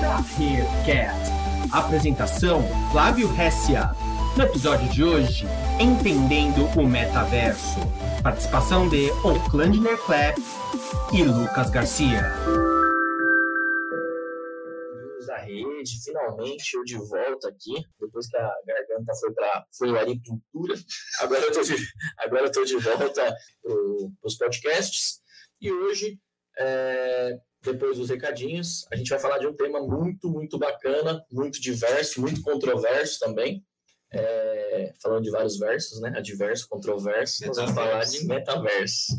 Da Haircast. Apresentação: Flávio Hessia. No episódio de hoje, Entendendo o Metaverso. Participação de Oclandner Clap e Lucas Garcia. Da rede, finalmente eu de volta aqui, depois que a garganta foi para foi ali pintura. Agora eu tô de, agora eu tô de volta para os podcasts. E hoje, é, depois dos recadinhos, a gente vai falar de um tema muito, muito bacana, muito diverso, muito controverso também. É, falando de vários versos, né? Adverso, controverso, nós vamos falar de metaverso.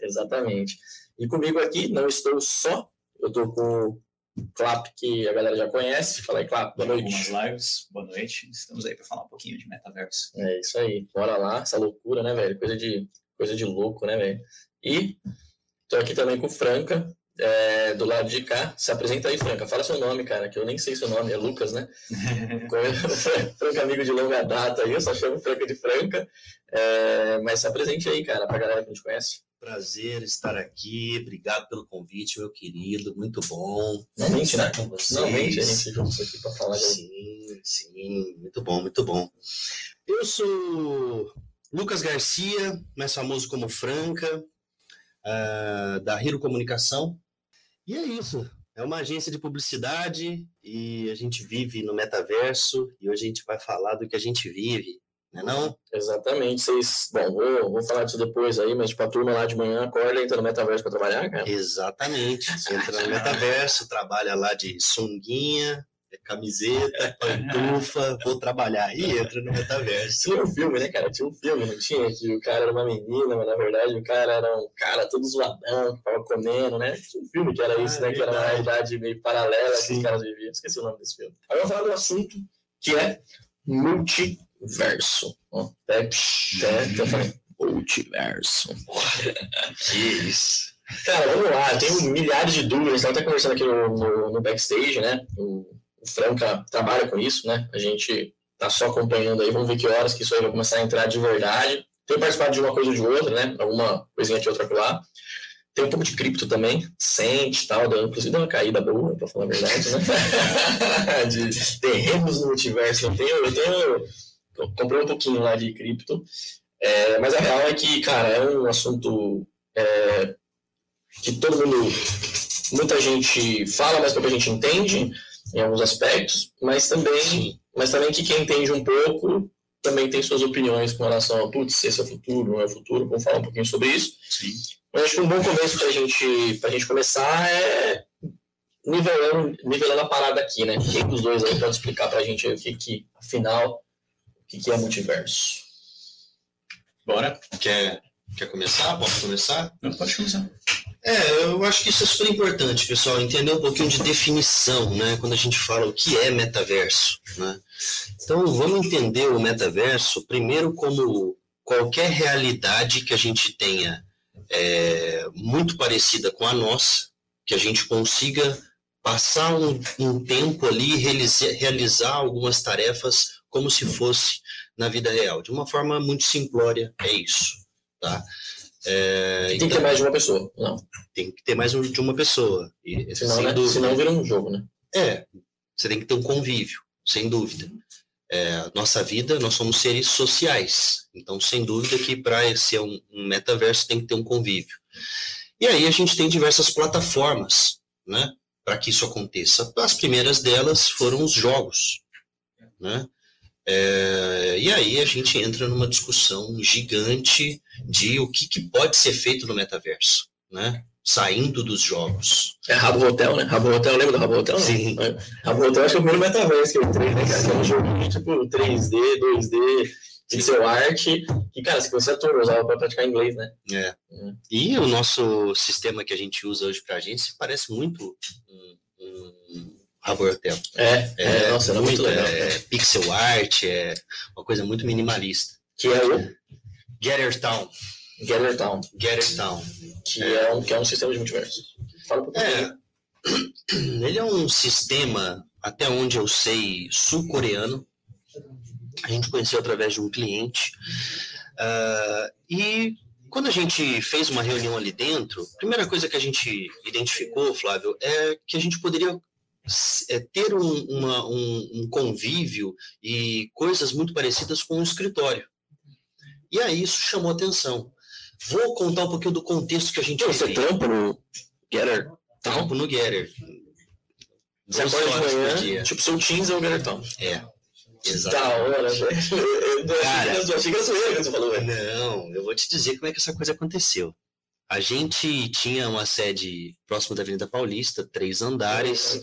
Exatamente. E comigo aqui, não estou só, eu estou com o Clap, que a galera já conhece. Fala aí, Clap, boa noite. Algumas lives, boa noite. Estamos aí para falar um pouquinho de metaverso. É isso aí, bora lá, essa loucura, né, velho? Coisa de, coisa de louco, né, velho? E estou aqui também com o Franca, é, do lado de cá. Se apresenta aí, Franca. Fala seu nome, cara, que eu nem sei seu nome. É Lucas, né? Franca, amigo de longa data aí. Eu só chamo Franca de Franca. É, mas se apresente aí, cara, pra galera que a gente conhece. Prazer estar aqui. Obrigado pelo convite, meu querido. Muito bom. Finalmente, né? com vocês. Finalmente a gente juntos aqui pra falar de... Sim, sim. Muito bom, muito bom. Eu sou Lucas Garcia, mais famoso como Franca, uh, da Hero Comunicação. E é isso. É uma agência de publicidade e a gente vive no metaverso e hoje a gente vai falar do que a gente vive, não é não? Exatamente. Vocês, bom, vou, vou falar disso depois aí, mas tipo, a turma lá de manhã acorda e entra no metaverso para trabalhar, cara? Exatamente. Você entra no metaverso, trabalha lá de sunguinha, camiseta, pantufa, vou trabalhar e entra no metaverso. Tinha um filme, né, cara? Tinha um filme, não tinha? Que o cara era uma menina, mas na verdade o cara era um cara todo zoadão, que tava comendo, né? Tinha um filme que era isso, ah, né? Que era uma realidade meio paralela Sim. que os caras viviam. Esqueci o nome desse filme. Agora eu vou falar do assunto que é multiverso. Até, até, até falei, multiverso. que isso. Cara, vamos lá, eu tenho milhares de dúvidas, estava até conversando aqui no, no, no backstage, né? O, o Franca trabalha com isso, né? A gente tá só acompanhando aí, vamos ver que horas que isso aí vai começar a entrar de verdade. Tenho participado de uma coisa ou de outra, né? Alguma coisinha aqui, outra lá. Tem um pouco de cripto também, sente tal, deu, inclusive deu uma caída boa, pra falar a verdade, né? de terrenos no multiverso. Eu tenho, eu tenho. Eu comprei um pouquinho lá de cripto. É, mas a real é que, cara, é um assunto é, que todo mundo. Muita gente fala, mas pouca gente entende em alguns aspectos, mas também, mas também que quem entende um pouco também tem suas opiniões com relação a, putz, esse é o futuro, não é o futuro, vamos falar um pouquinho sobre isso. Sim. Mas acho que um bom começo para gente, a gente começar é nivelando, nivelando a parada aqui, né? Quem dos dois aí pode explicar para a gente o que, que afinal, o que, que é multiverso? Bora? Quer, quer começar? Posso começar? Não, pode começar. É, eu acho que isso é super importante, pessoal, entender um pouquinho de definição, né? Quando a gente fala o que é metaverso, né? Então, vamos entender o metaverso primeiro como qualquer realidade que a gente tenha é, muito parecida com a nossa, que a gente consiga passar um, um tempo ali e realizar, realizar algumas tarefas como se fosse na vida real. De uma forma muito simplória, é isso, tá? É, tem então, que ter mais de uma pessoa, não. Tem que ter mais de uma pessoa. E, senão, né? senão vira um jogo, né? É, você tem que ter um convívio, sem dúvida. É, nossa vida, nós somos seres sociais. Então, sem dúvida que para ser um, um, metaverso tem que ter um convívio. E aí a gente tem diversas plataformas, né? Para que isso aconteça. As primeiras delas foram os jogos, né? É, e aí a gente entra numa discussão gigante de o que, que, pode ser feito no metaverso, né? Saindo dos jogos. É Rabo Hotel, né? Rabo Hotel, lembra do Rabo Hotel? Sim. É. Rabo Hotel acho que é o primeiro metaverso que eu entrei, né, cara? Que é um jogo tipo 3D, 2D, pixel art, que, cara, se você ator usava para praticar inglês, né? É. é. E o nosso sistema que a gente usa hoje para agência parece muito um, um Rabo Hotel. É, é, é nossa, era muito, muito legal. É, pixel art, é uma coisa muito minimalista. Que é o Gather Town. Gather Town. Gather Town. Que é, é um, que é um sistema de multiverso. Fala um pouquinho. É, ele é um sistema, até onde eu sei, sul-coreano. A gente conheceu através de um cliente. Uh, e quando a gente fez uma reunião ali dentro, a primeira coisa que a gente identificou, Flávio, é que a gente poderia é, ter um, uma, um, um convívio e coisas muito parecidas com um escritório. E aí isso chamou atenção. Vou contar um pouquinho do contexto que a gente Você trampa no Getter? Trampo no Getter. Você acorda de manhã, tipo, seu Teams é o Getter Town. É. Da hora, velho. Cara, Eu achei que era que você falou, velho. Não, eu vou te dizer como é que essa coisa aconteceu. A gente tinha uma sede próxima da Avenida Paulista, três andares.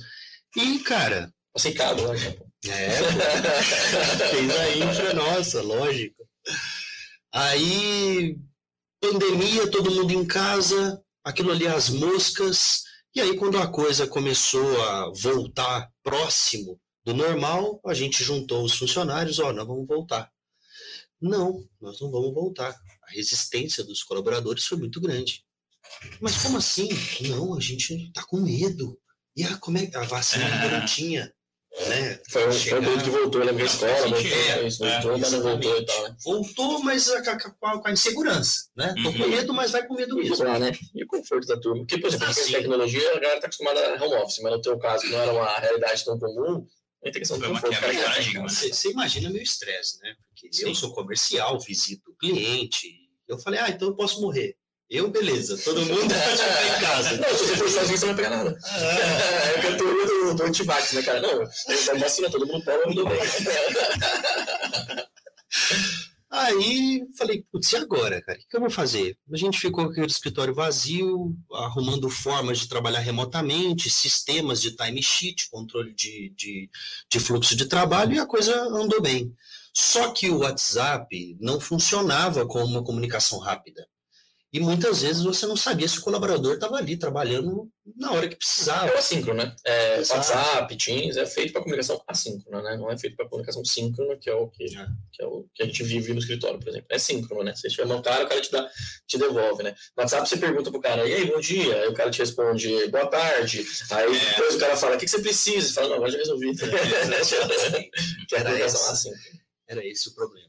E, cara, Você já. pô. é, fez a infra nossa, lógico. Aí, pandemia, todo mundo em casa, aquilo ali, as moscas. E aí, quando a coisa começou a voltar próximo do normal, a gente juntou os funcionários, ó, nós vamos voltar. Não, nós não vamos voltar. A resistência dos colaboradores foi muito grande. Mas como assim? Não, a gente tá com medo. E a, como é, a vacina ainda não tinha, né? Foi um, foi um período que voltou, eu lembro da escola, Não, voltou, é, isso, é, voltou, mas não voltou e tal, né? Voltou, mas com a, insegurança, né? Tô com Uhum. medo, mas vai com medo mesmo. lá, né? E o conforto da turma. Porque, por exemplo, Ah, em sim. tecnologia, a galera tá acostumada a home office, mas no teu caso, não era uma realidade tão comum, questão do conforto. cara, cara, paradigma. Você você imagina meu estresse, né? Porque eu Sim. sou comercial, visito o cliente. Eu falei, ah, então eu posso morrer. Eu, beleza, todo mundo pode ficar em casa. Não, se você for sozinho, você não vai pegar nada. É a teoria do, do antivax, né, cara? Não, é vacina, todo mundo pode, tudo bem. Aí falei, putz, e agora, cara? O que eu vou fazer? A gente ficou com aquele escritório vazio, arrumando formas de trabalhar remotamente, sistemas de timesheet, controle de, de, de fluxo de trabalho, e a coisa andou bem. Só que o WhatsApp não funcionava como uma comunicação rápida. E muitas vezes você não sabia se o colaborador estava ali trabalhando na hora que precisava. É o assíncrono, né? É. WhatsApp, Teams, é feito para comunicação assíncrona, né? Não é feito para comunicação síncrona, que é o que, É. que é o que a gente vive no escritório, por exemplo. É síncrono, né? Você chama o cara, o cara te, dá, te devolve, né? No WhatsApp você pergunta pro cara, e aí, bom dia? Aí o cara te responde, boa tarde. Aí É. depois o cara fala, o que, que você precisa? Você fala, não, agora já resolvi. é a Era essa. assíncrona. Era esse o problema.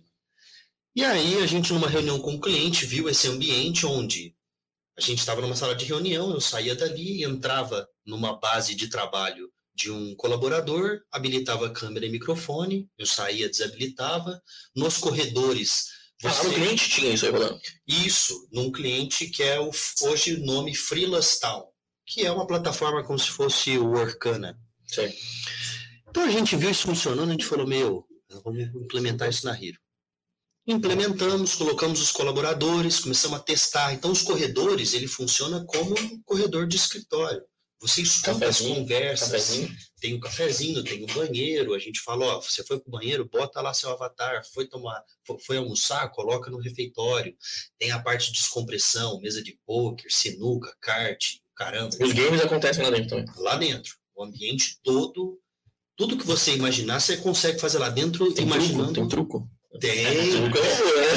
E aí, a gente, numa reunião com o cliente, viu esse ambiente onde a gente estava numa sala de reunião, eu saía dali, entrava numa base de trabalho de um colaborador, habilitava câmera e microfone, eu saía, desabilitava. Nos corredores, Ah, você... no cliente tinha isso aí rolando. Isso, num cliente que é o, hoje o nome Freelance Town, que é uma plataforma como se fosse o Workana. Sim. Então a gente viu isso funcionando, a gente falou, meu, vamos implementar isso na Hero. Implementamos, colocamos os colaboradores, começamos a testar. Então os corredores, ele funciona como um corredor de escritório. Você escuta as conversas, Cafezinho. tem o cafezinho, tem o banheiro, a gente fala, ó, você foi pro banheiro, bota lá seu avatar, foi tomar, fo- foi almoçar, coloca no refeitório. Tem a parte de descompressão, mesa de pôquer, sinuca, kart, caramba Os games acontecem lá dentro também. lá dentro. O ambiente todo, tudo que você imaginar, você consegue fazer lá dentro, Tem imaginando. truco, tem truco. Tem, bom, né?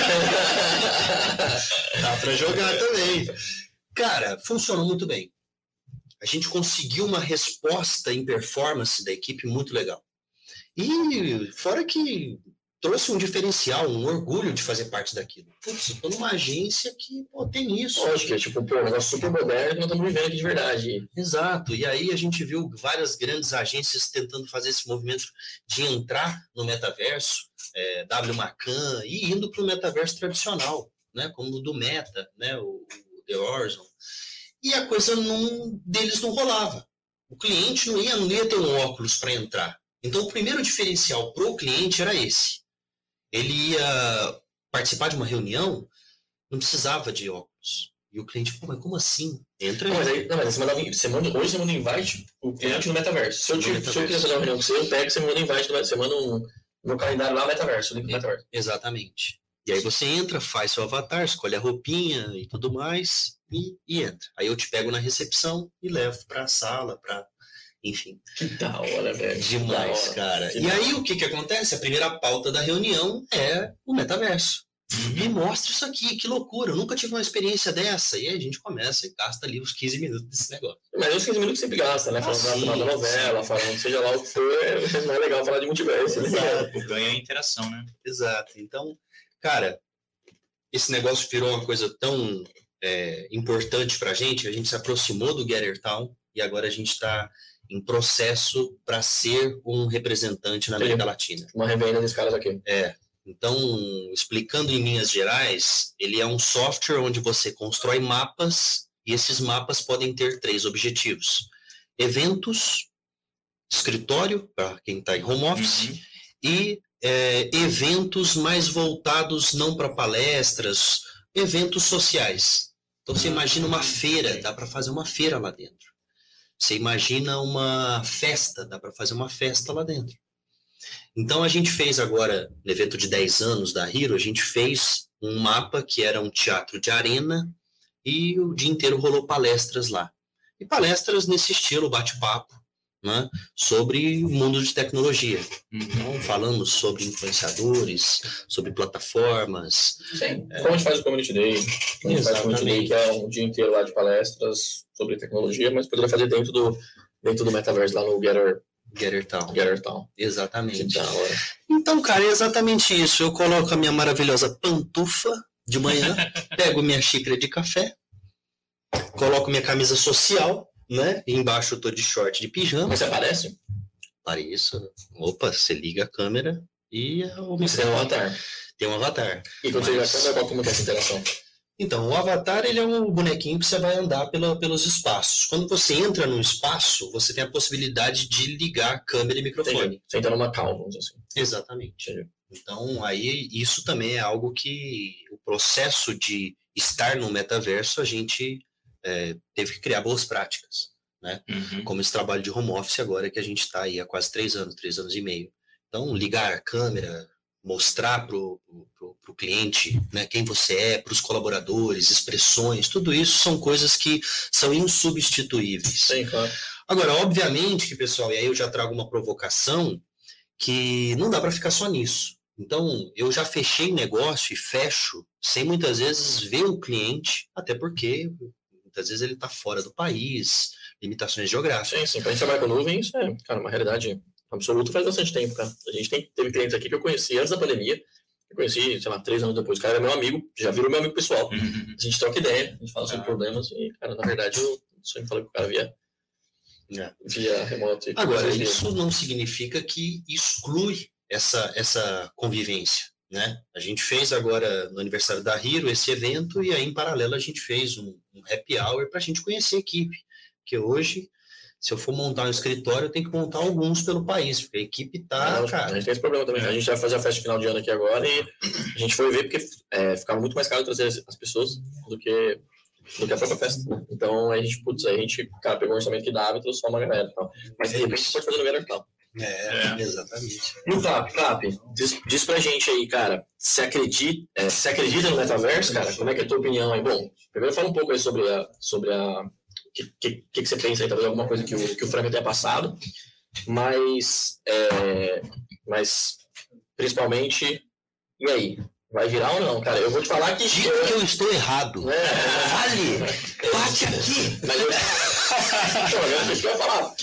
dá para jogar também. Cara, funcionou muito bem. A gente conseguiu uma resposta em performance da equipe muito legal. E fora que trouxe um diferencial, um orgulho de fazer parte daquilo. Putz, eu tô numa agência que pô, tem isso. Lógico, é tipo, pô, um negócio super moderno que nós estamos vivendo aqui de verdade. Exato. E aí a gente viu várias grandes agências tentando fazer esse movimento de entrar no metaverso, é, W Macan, e indo para o metaverso tradicional, né? Como o do Meta, né? O, o The Horizon. E a coisa não, deles não rolava. O cliente não ia, não ia ter um óculos para entrar. Então o primeiro diferencial para o cliente era esse. Ele ia participar de uma reunião, não precisava de óculos. E o cliente, pô, mas como assim? Entra Não, aí. mas aí, não, mas você manda, você manda, hoje você manda invite o cliente no metaverso. Se eu, te, se eu metaverso. quiser fazer uma reunião com você, eu pego, você manda invite, no- você manda um, no calendário lá, metaverso, link do metaverso. Exatamente. E aí você entra, faz seu avatar, escolhe a roupinha e tudo mais e, e entra. Aí eu te pego na recepção e levo para a sala, para enfim, Que da hora, velho. demais, hora. cara. E aí o que que acontece? A primeira pauta da reunião é o metaverso. Me mostra isso aqui, que loucura, eu nunca tive uma experiência dessa. E aí a gente começa e gasta ali os 15 minutos desse negócio. Mas uns 15 minutos sempre gasta, né? Falando Ah, da sim, final da novela, falando seja lá o que for, é mais legal falar de multiverso. né? O ganho é a interação, né? Exato. Então, cara, esse negócio virou uma coisa tão é, importante pra gente, a gente se aproximou do Getter Town, e e agora a gente está em processo para ser um representante na América Latina. Uma revenda desses caras aqui. É. Então, explicando em linhas gerais, ele é um software onde você constrói mapas e esses mapas podem ter três objetivos: eventos, escritório, para quem está em home office, uhum. e é, eventos mais voltados não para palestras, eventos sociais. Então você imagina uma feira, dá para fazer uma feira lá dentro. Você imagina uma festa, dá para fazer uma festa lá dentro. Então a gente fez agora, no evento de 10 anos da Hero, a gente fez um mapa que era um teatro de arena e o dia inteiro rolou palestras lá. E palestras nesse estilo, bate-papo, né, sobre o mundo de tecnologia. Uhum. Então, falamos sobre influenciadores, sobre plataformas. Sim, é... como a gente faz o Community Day, como a gente faz o Community Day, que é um dia inteiro lá de palestras sobre tecnologia, mas poderia fazer dentro do, dentro do metaverso lá no Getter, Getter Town. Getter Town. Exatamente. Então, cara, é exatamente isso. Eu coloco a minha maravilhosa pantufa de manhã, pego minha xícara de café, coloco minha camisa social, né? E embaixo eu tô de short de pijama. Você aparece? Apareço. Opa, você liga a câmera e o Você tem um avatar. Tem um avatar. E quando Mas... você liga a câmera, como é essa interação? Então, o avatar ele é um bonequinho que você vai andar pela, pelos espaços. Quando você entra num espaço, você tem a possibilidade de ligar a câmera e microfone. Entendi. Você entra numa calma, vamos dizer assim. Exatamente. Entendi. Então, aí isso também é algo que o processo de estar no metaverso, a gente é, teve que criar boas práticas, né? Uhum. Como esse trabalho de home office agora que a gente está aí há quase três anos, três anos e meio. Então, ligar a câmera, mostrar para o cliente né, quem você é, para os colaboradores, expressões, tudo isso são coisas que são insubstituíveis. Sim, claro. Agora, obviamente que, pessoal, e aí eu já trago uma provocação, que não dá para ficar só nisso. Então, eu já fechei negócio e fecho sem muitas vezes ver o cliente, até porque Muitas vezes ele está fora do país, limitações geográficas. Sim, sim. Para a gente trabalhar com nuvem, isso é, cara, uma realidade absoluta faz bastante tempo, cara. A gente tem, teve clientes aqui que eu conheci antes da pandemia, eu conheci, sei lá, três anos depois. O cara era meu amigo, já virou meu amigo pessoal. Uhum. A gente troca ideia, a gente fala sobre ah. problemas e, cara, na verdade, eu só me falei com o cara via, é. via remoto. Agora, isso não significa que exclui essa, essa convivência né? A gente fez agora no aniversário da Hero esse evento e aí em paralelo a gente fez um, um happy hour para a gente conhecer a equipe, que hoje se eu for montar um escritório, eu tenho que montar alguns pelo país, porque a equipe tá, Não, cara. A gente tem esse problema também. A gente vai fazer a festa final de ano aqui agora e a gente foi ver porque é, ficava muito mais caro trazer as pessoas do que, do que a própria festa. Né? Então a gente, putz, a gente, cara, pegou um orçamento que dava e trouxe só uma galera e tal. Mas de repente você pode fazer no verão e tal. É, é, exatamente. E o Flap, Flap, diz, diz pra gente aí, cara, se acredita, é, se acredita no metaverso, cara? Como é que é a tua opinião aí? Bom, primeiro fala um pouco aí sobre a. Sobre a o que, que, que, você pensa aí, talvez alguma coisa que o, que o Frank tenha passado, mas, é, mas principalmente, e aí? Vai virar ou não, cara? Eu vou te falar que. Diga que eu estou errado. É. Vale! Bate aqui! Mas eu, eu, eu, eu falar.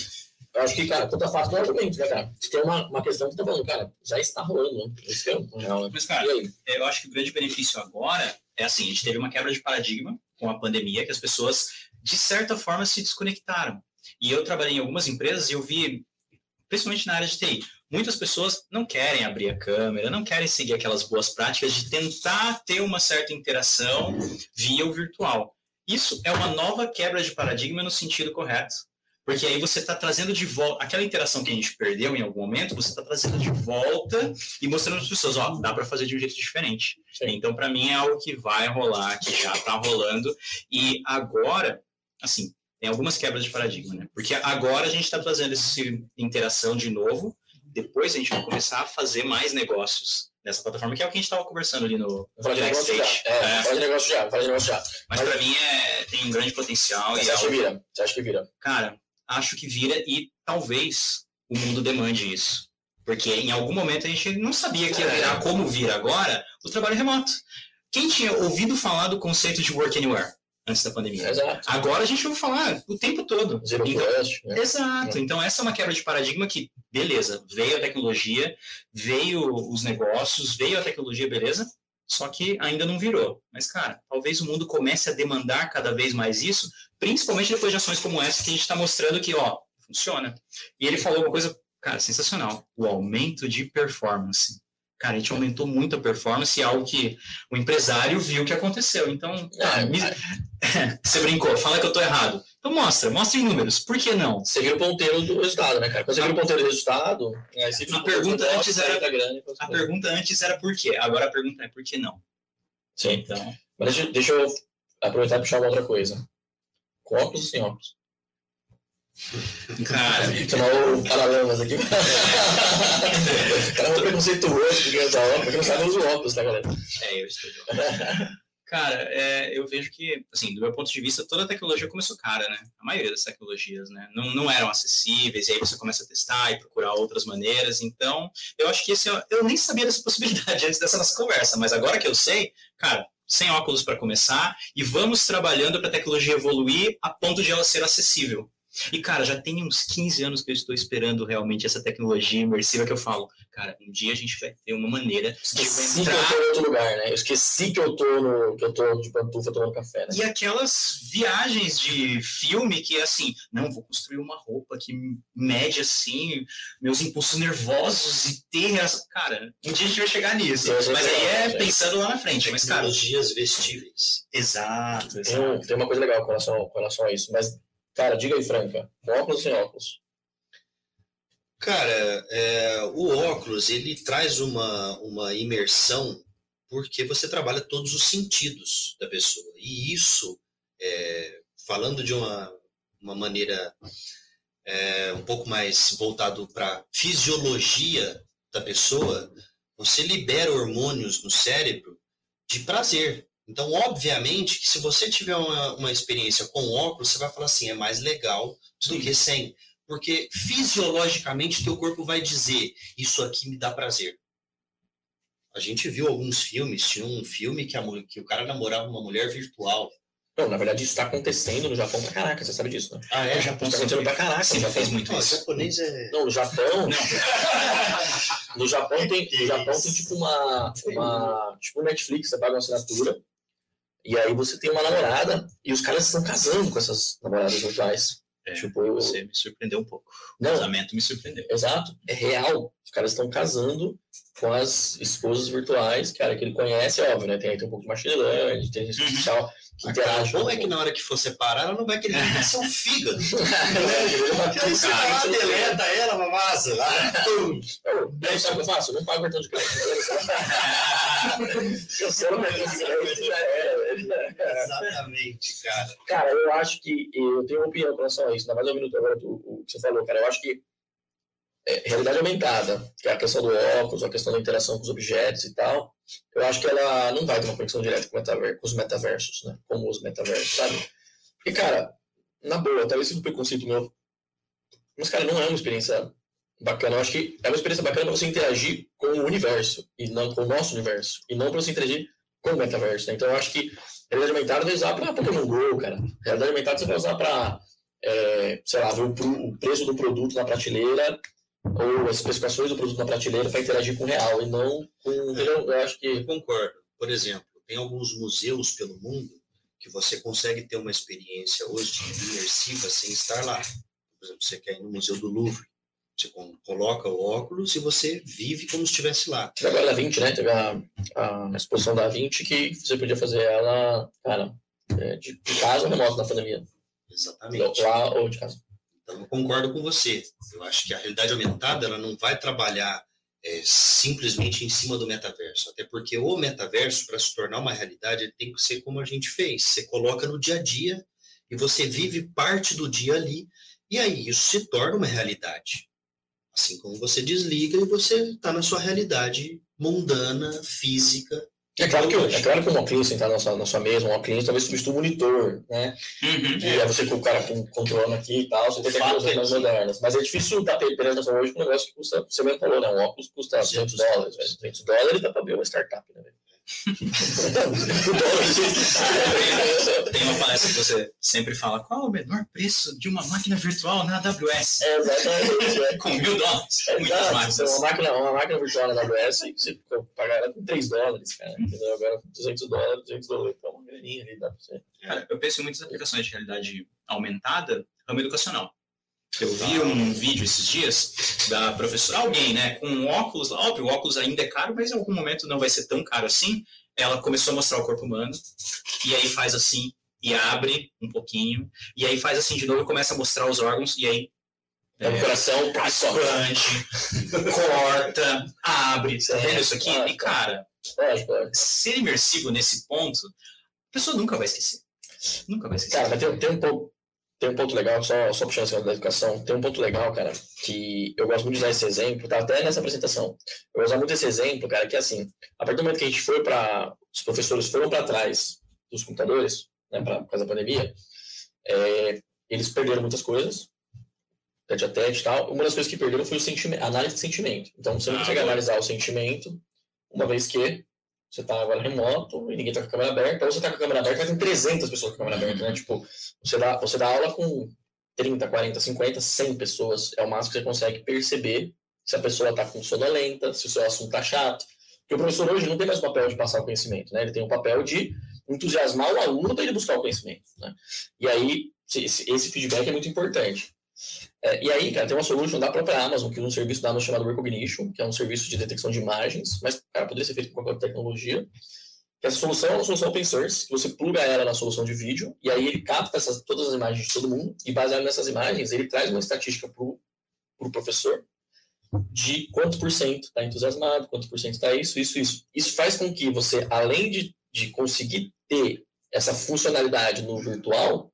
Eu acho que, cara, conta fácil do argumento, né, cara? Se tem uma, uma questão que tá falando, cara, já está rolando, né? Esse é real, né? Mas, cara, eu acho que o grande benefício agora é assim, a gente teve uma quebra de paradigma com a pandemia, que as pessoas, de certa forma, se desconectaram. E eu trabalhei em algumas empresas e eu vi, principalmente na área de TI, muitas pessoas não querem abrir a câmera, não querem seguir aquelas boas práticas de tentar ter uma certa interação via o virtual. Isso é uma nova quebra de paradigma no sentido correto. Porque aí você está trazendo de volta aquela interação que a gente perdeu em algum momento, você está trazendo de volta e mostrando para as pessoas, ó, dá para fazer de um jeito diferente. Sim. Então, para mim, é algo que vai rolar, que já está rolando. E agora, assim, tem algumas quebras de paradigma, né? Porque agora a gente está trazendo essa interação de novo, depois a gente vai começar a fazer mais negócios nessa plataforma, que é o que a gente estava conversando ali no Fala de negócio já. É, é. Fala de negócio já, fala de negócio já. Mas, Mas para mim é, tem um grande potencial. Você acha que vira? Você acha que vira? Cara, acho que vira e talvez o mundo demande isso. Porque em algum momento a gente não sabia que ia virar como vira agora o trabalho remoto. Quem tinha ouvido falar do conceito de work anywhere antes da pandemia? Exato. Agora a gente ouve falar o tempo todo. Zero então, né? Exato. É. Então essa é uma quebra de paradigma que, beleza, veio a tecnologia, veio os negócios, veio a tecnologia, beleza, Só que ainda não virou. Mas, cara, talvez o mundo comece a demandar cada vez mais isso, principalmente depois de ações como essa que a gente está mostrando que, ó, funciona. E ele falou uma coisa, cara, sensacional: o aumento de performance. Cara, a gente aumentou muito a performance, algo que o empresário viu que aconteceu. Então, ah, me... você brincou, fala que eu tô errado. Então mostra, mostra em números. Por que não? Vira o ponteiro do resultado, né, cara? Vira o ponteiro do resultado, aí a pergunta antes era grande, a pergunta antes era por quê. Agora a pergunta é por que não? Sim. Então, mas deixa, deixa eu aproveitar e puxar uma outra coisa. Com óculos ou sem óculos? Cara, chamar o Paralamas aqui. o cara é um preconceituoso porque usa óculos, porque não sabe usar óculos, tá, galera? É, eu estou Cara, é, eu vejo que, assim, do meu ponto de vista, toda a tecnologia começou cara, né? A maioria das tecnologias, né? Não, não eram acessíveis, e aí você começa a testar e procurar outras maneiras. Então, eu acho que esse, é, eu nem sabia dessa possibilidade antes dessa nossa conversa, mas agora que eu sei, cara, sem óculos para começar, e vamos trabalhando para a tecnologia evoluir a ponto de ela ser acessível. E, cara, já tem uns 15 anos que eu estou esperando realmente essa tecnologia imersiva que eu falo, cara, um dia a gente vai ter uma maneira esqueci de entrar... que eu tô em outro lugar, né? Eu esqueci que eu tô no, que eu tô de pantufa tomando café, né? E aquelas viagens de filme que é assim, não, vou construir uma roupa que mede assim meus impulsos nervosos e ter essa... Cara, um dia a gente vai chegar nisso. Mas aí é pensando lá na frente. Mas, cara... Tecnologias vestíveis. Exato, exato. Tem, tem uma coisa legal com relação, com relação a isso, mas Cara, diga aí, Franca, com óculos ou sem óculos? Cara, é, o óculos, ele traz uma, uma imersão porque você trabalha todos os sentidos da pessoa. E isso, é, falando de uma, uma maneira é, um pouco mais voltado para fisiologia da pessoa, você libera hormônios no cérebro de prazer. Então, obviamente, que se você tiver uma, uma experiência com óculos, você vai falar assim, é mais legal do que sem. Porque fisiologicamente teu corpo vai dizer, isso aqui me dá prazer. A gente viu alguns filmes, tinha um filme que, a, que o cara namorava uma mulher virtual. Não, na verdade isso está acontecendo no Japão pra caraca, você sabe disso, né? Ah, é? O Japão está acontecendo pra caraca. Sim, já fez muito isso. O japonês é... Não, no Japão... Não. no Japão tem, no Japão tem tipo uma, uma... Tipo Netflix, você paga uma assinatura e aí você tem uma namorada e os caras estão casando com essas namoradas virtuais. É, tipo. Você me surpreendeu um pouco. Não, o casamento me surpreendeu. Exato, é real. Os caras estão casando com as esposas virtuais, cara, que ele conhece, é óbvio, né? Tem aí tem um pouco de machine learning, de inteligência uhum. artificial que interage. Bom é que na hora que for separar, ela não vai querer que seu fígado. Aí você vai lá, deleta ela, mamassa. Daí sabe o que eu faço? Não pago cartão de crédito. Cancela o cartão de crédito já era. Exatamente, cara. Cara, eu acho que eu tenho uma opinião com relação a isso. Ainda mais um minuto agora o que você falou, cara. Eu acho que é, realidade aumentada, que é a questão do óculos, a questão da interação com os objetos e tal, eu acho que ela não vai ter uma conexão direta com, com os metaversos, né? Como os metaversos, sabe? Porque, cara, na boa, talvez seja um preconceito meu, mas, cara, não é uma experiência bacana. Eu acho que é uma experiência bacana para você interagir com o universo, e não com o nosso universo, e não para você interagir com o metaverso, né? Então, eu acho que realidade aumentada vai usar para Pokémon GO, cara. Realidade aumentada você vai usar para, é, sei lá, ver o, o preço do produto na prateleira ou as especificações do produto na prateleira para interagir com o real e não com. Eu acho que. Concordo. Por exemplo, tem alguns museus pelo mundo que você consegue ter uma experiência hoje imersiva sem estar lá. Por exemplo, você quer ir no Museu do Louvre. Você coloca o óculos e você vive como se estivesse lá. Agora da 20, né? Teve a, a exposição da 20 que você podia fazer ela, cara, é, de, de casa ou remoto na pandemia. Exatamente. Lá ou de casa. Então, eu concordo com você. Eu acho que a realidade aumentada ela não vai trabalhar é, simplesmente em cima do metaverso. Até porque o metaverso, para se tornar uma realidade, ele tem que ser como a gente fez. Você coloca no dia a dia e você vive parte do dia ali, e aí isso se torna uma realidade. Assim como você desliga e você está na sua realidade mundana, física, é claro que, é claro que um óculos sentar na sua, na sua mesa, um óculos talvez substitua o monitor, né? Uhum, e é você com o cara com controlando aqui e tal, você tem tecnologias mais modernas. Mas é difícil dar penetração hoje com um negócio que custa, você mesmo falou, né? Um óculos custa 200 dólares, velho. 200 dólares dá para abrir uma startup, né? Tem uma palestra que você sempre fala: qual é o menor preço de uma máquina virtual na AWS? É, exatamente. É. Com mil dólares. É, Muitas exato. máquinas. Uma máquina, uma máquina virtual na AWS, você pagar ela com 3 dólares, cara. Entendeu? Agora 200 dólares, 200 dólares, então uma graninha ali, dá pra você. Cara, eu penso em muitas aplicações de realidade aumentada, ramo educacional. Eu vi um vídeo esses dias da professora, alguém, né, com um óculos, óbvio, o óculos ainda é caro, mas em algum momento não vai ser tão caro assim. Ela começou a mostrar o corpo humano, e aí faz assim, e abre um pouquinho, e aí faz assim de novo e começa a mostrar os órgãos, e aí É o coração, pá, só. expande, corta, abre. Tá vendo isso aqui? E cara, lógico. ser imersivo nesse ponto, a pessoa nunca vai esquecer. Nunca vai esquecer. Cara, mas tem, tem um ponto. Tem um ponto legal, só, só puxando essa da educação, tem um ponto legal, cara, que eu gosto muito de usar esse exemplo, tá até nessa apresentação. Eu usar muito esse exemplo, cara, que é assim, a partir do momento que a gente foi para os professores foram para trás dos computadores, né, pra, por causa da pandemia, é, eles perderam muitas coisas, tete a tete e tal. Uma das coisas que perderam foi o sentimento, a análise de sentimento. Então, você não Ah, consegue analisar o sentimento, uma vez que você tá agora remoto e ninguém tá com a câmera aberta, ou você tá com a câmera aberta, mas tem 300 pessoas com a câmera aberta, né? Tipo, você dá, você dá aula com 30, 40, 50, 100 pessoas, é o máximo que você consegue perceber se a pessoa tá com sonolenta, se o seu assunto tá chato. Porque o professor hoje não tem mais o papel de passar o conhecimento, né? Ele tem o papel de entusiasmar o aluno para ele buscar o conhecimento, né? E aí, esse, esse feedback é muito importante. É, e aí, cara, tem uma solution da própria Amazon, que é um serviço da Amazon chamado Recognition, que é um serviço de detecção de imagens, mas, cara, poderia ser feito com qualquer tecnologia. Essa solução é uma solução open source, que você pluga ela na solução de vídeo, e aí ele capta essas, todas as imagens de todo mundo, e baseado nessas imagens, ele traz uma estatística para o pro professor de quanto por cento está entusiasmado, quanto por cento está isso, isso, isso. Isso faz com que você, além de, de conseguir ter essa funcionalidade no virtual,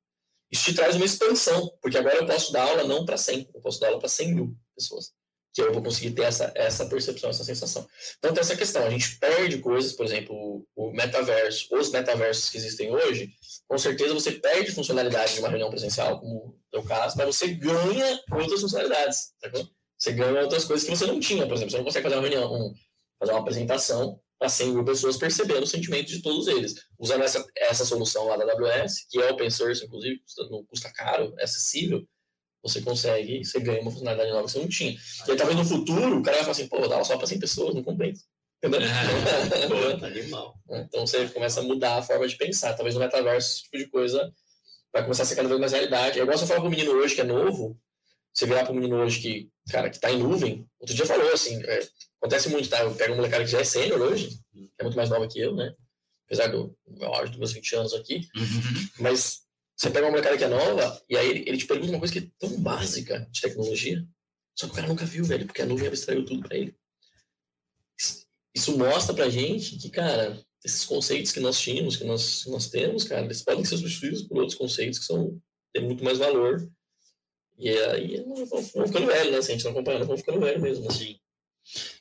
isso te traz uma expansão, porque agora eu posso dar aula não para 100, eu posso dar aula para 100 mil pessoas, que eu vou conseguir ter essa, essa percepção, essa sensação. Então tem essa questão, a gente perde coisas, por exemplo, o, metaverso, os metaversos que existem hoje, com certeza você perde funcionalidade de uma reunião presencial, como é o caso, mas você ganha outras funcionalidades? Você ganha outras coisas que você não tinha, por exemplo, você não consegue fazer uma reunião, um, fazer uma apresentação para 100 mil pessoas percebendo o sentimento de todos eles. Usando essa, essa solução lá da AWS, que é open source, inclusive, custa, não custa caro, é acessível, você consegue, você ganha uma funcionalidade nova que você não tinha. E aí, talvez no futuro, o cara vai falar assim, pô, dar aula só para 100 pessoas, não compensa. Entendeu? Boa, animal. Então você começa a mudar a forma de pensar. Talvez no metaverso, esse tipo de coisa vai começar a ser cada vez mais realidade. É igual você falar para o menino hoje que é novo, você virar para o menino hoje que, cara, que está em nuvem. Outro dia falou assim, é, acontece muito, tá? Eu pego uma molecada que já é sênior hoje, que é muito mais nova que eu, né? Apesar do meu auge dos meus 20 anos aqui. Uhum. Mas você pega uma molecada que é nova e aí ele, ele te pergunta uma coisa que é tão básica de tecnologia, só que o cara nunca viu, velho, porque a nuvem abstraiu tudo para ele. Isso- mostra pra gente que, cara, esses conceitos que nós tínhamos, que nós, que nós temos, cara, eles podem ser substituídos por outros conceitos que são, têm muito mais valor. E aí vamos ficando velho, né? Se a gente não acompanhar, vamos ficando velho mesmo. Assim.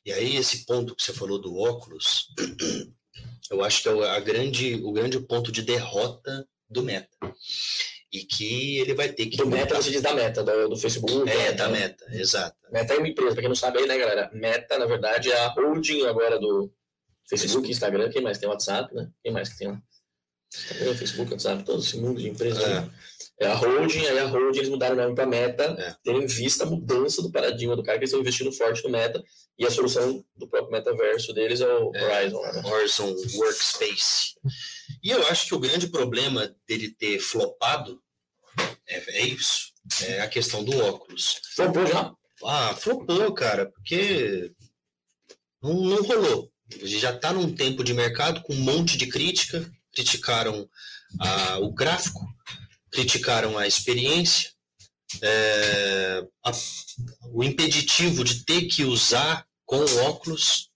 E aí, esse ponto que você falou do óculos, eu acho que é o- a grande, o grande ponto de derrota do Meta. E que ele vai ter que. Do Meta, você diz da Meta, do, do Facebook. É, né? da Meta, exato. Meta é uma empresa, pra quem não sabe aí, né, galera? Meta, na verdade, é a holding agora do Facebook, Instagram, quem mais tem WhatsApp, né? Quem mais que tem lá? Instagram, Facebook, WhatsApp, todo esse mundo de empresas. É. né? É a holding, aí a holding eles mudaram o nome para Meta, É. tendo em vista a mudança do paradigma do cara, que eles estão investindo forte no Meta, e a solução do próprio metaverso deles é o É. Horizon. Né? Horizon Workspace. E eu acho que o grande problema dele ter flopado é, é isso. É a questão do óculos. Bom já? Ah, flopou, cara, porque não, não rolou. A gente já está num tempo de mercado com um monte de crítica. Criticaram ah, o gráfico, criticaram a experiência, é, a- o impeditivo de ter que usar com óculos.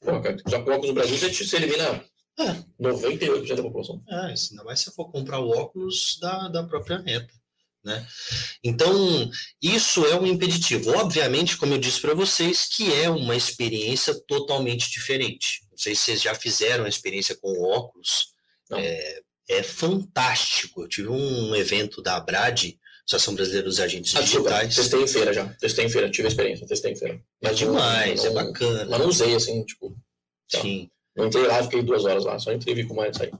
Pô, cara, já com óculos no Brasil, você, você elimina É. 98% da população. Ah, ainda mais se for comprar o óculos da, da própria meta. Né? Então, isso é um impeditivo. Obviamente, como eu disse para vocês, que é uma experiência totalmente diferente. Não sei se vocês já fizeram a experiência com óculos. Não. É, é fantástico. Eu tive um evento da Abrad, Associação Brasileira dos Agentes Ah, desculpa, Digitais. testei em feira já. Testei em feira, tive experiência, testei em feira. É não- demais, é não- bacana. Mas não usei, assim, tipo, Tá. Sim. Eu entrei lá, fiquei duas horas lá, só entrei e vi como é sair.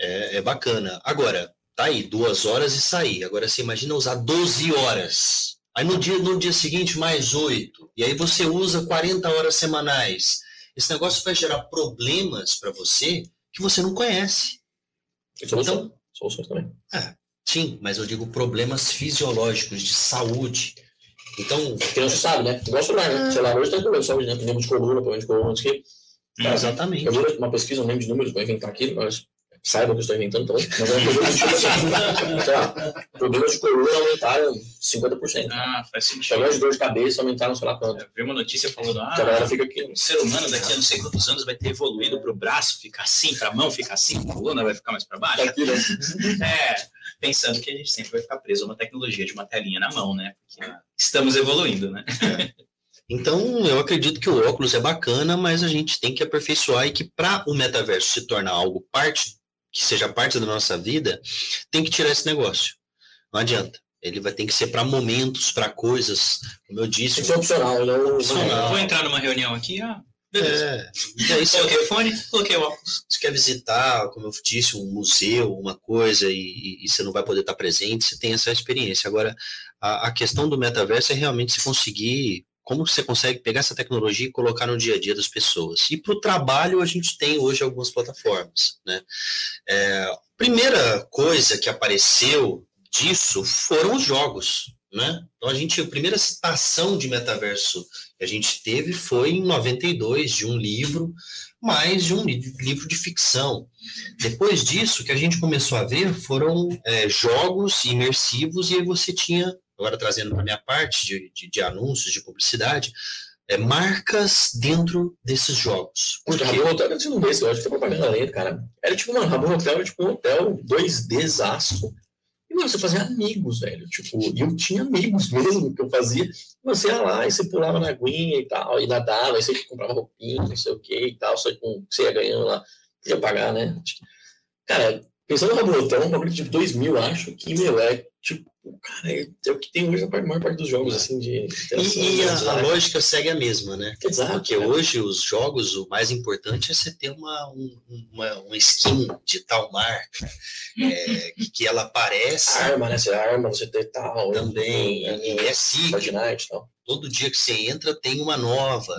É, é bacana. Agora, tá aí, duas horas e sair. Agora você imagina usar 12 horas. Aí no dia, no dia seguinte, mais oito. E aí você usa 40 horas semanais. Esse negócio vai gerar problemas para você que você não conhece. E solução. Então, soluções também. É, sim, mas eu digo problemas fisiológicos, de saúde. Então. Porque não se sabe, né? Igual celular, né? O celular hoje tem problema de saúde, né? Problema de coluna, problema de coluna, não sei o quê. Exatamente. Eu vi uma pesquisa, não lembro de números, vou inventar aqui, mas saiba que eu estou inventando também, mas é problema de, tipo problemas de coluna aumentaram 50%. Ah, faz sentido. Problemas de dor de cabeça aumentaram, sei lá quanto. Eu vi uma notícia falando, ah, a galera fica aqui. o ser humano daqui a não sei quantos anos vai ter evoluído para o braço ficar assim, para a mão ficar assim, a coluna vai ficar mais para baixo. Aqui, né? É, pensando que a gente sempre vai ficar preso a uma tecnologia de uma telinha na mão, né? Porque estamos evoluindo, né? Então, eu acredito que o óculos é bacana, mas a gente tem que aperfeiçoar e que para o metaverso se tornar algo parte que seja parte da nossa vida, tem que tirar esse negócio. Não adianta. Ele vai ter que ser para momentos, para coisas, como eu disse. Que ser opcional, não opcional. Vou entrar numa reunião aqui, ah, é, e aí, coloquei o fone, coloquei o óculos. Você quer visitar, como eu disse, um museu, uma coisa, e, e você não vai poder estar presente, você tem essa experiência. Agora, a, a questão do metaverso é realmente você conseguir como você consegue pegar essa tecnologia e colocar no dia a dia das pessoas. E para o trabalho, a gente tem hoje algumas plataformas. Né? É, primeira coisa que apareceu disso foram os jogos. Né? Então, a gente, a primeira citação de metaverso que a gente teve foi em 92, de um livro, mais de um livro de ficção. Depois disso, o que a gente começou a ver foram é, jogos imersivos, e aí você tinha agora trazendo para a minha parte de, de, de, anúncios, de publicidade, é, marcas dentro desses jogos. Porque Rabo Hotel era tipo desse, eu acho que foi propaganda lenta, cara. Era tipo, mano, Rabo Hotel era tipo um hotel 2Dzaço. E, mano, você fazia amigos, velho. Tipo, e eu tinha amigos mesmo que eu fazia. Você ia lá e você pulava na aguinha e tal, e nadava, e você comprava roupinha, não sei o que e tal, só com você ia ganhando lá, podia pagar, né? Cara, pensando no Rabo Hotel, um bagulho de tipo 2000, acho, que, meu, é tipo, cara, é, é, o que tem hoje a maior parte dos jogos, assim, de E, e a, a, lógica segue a mesma, né? Exato. Porque é. hoje os jogos, o mais importante é você ter uma, um, uma, uma skin de tal marca, é, que ela aparece. A arma, né? Você arma, você tem tal. Também, e, e é ciclo. Fortnite tal. Todo dia que você entra tem uma nova.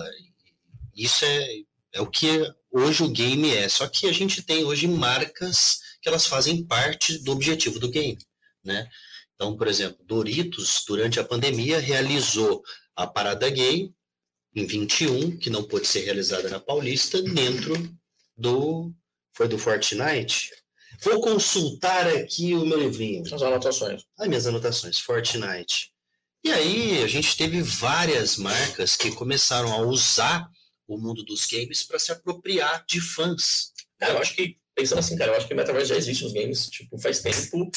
Isso é, é o que hoje o game é. Só que a gente tem hoje marcas que elas fazem parte do objetivo do game, né? Então, por exemplo, Doritos, durante a pandemia, realizou a parada gay em 21, que não pôde ser realizada na Paulista, dentro do. Foi do Fortnite? Vou consultar aqui o meu livrinho. As anotações. As minhas anotações, Fortnite. E aí, a gente teve várias marcas que começaram a usar o mundo dos games para se apropriar de fãs. Cara, eu acho que, pensando assim, cara, eu acho que o Metaverse já existe nos games, tipo, faz tempo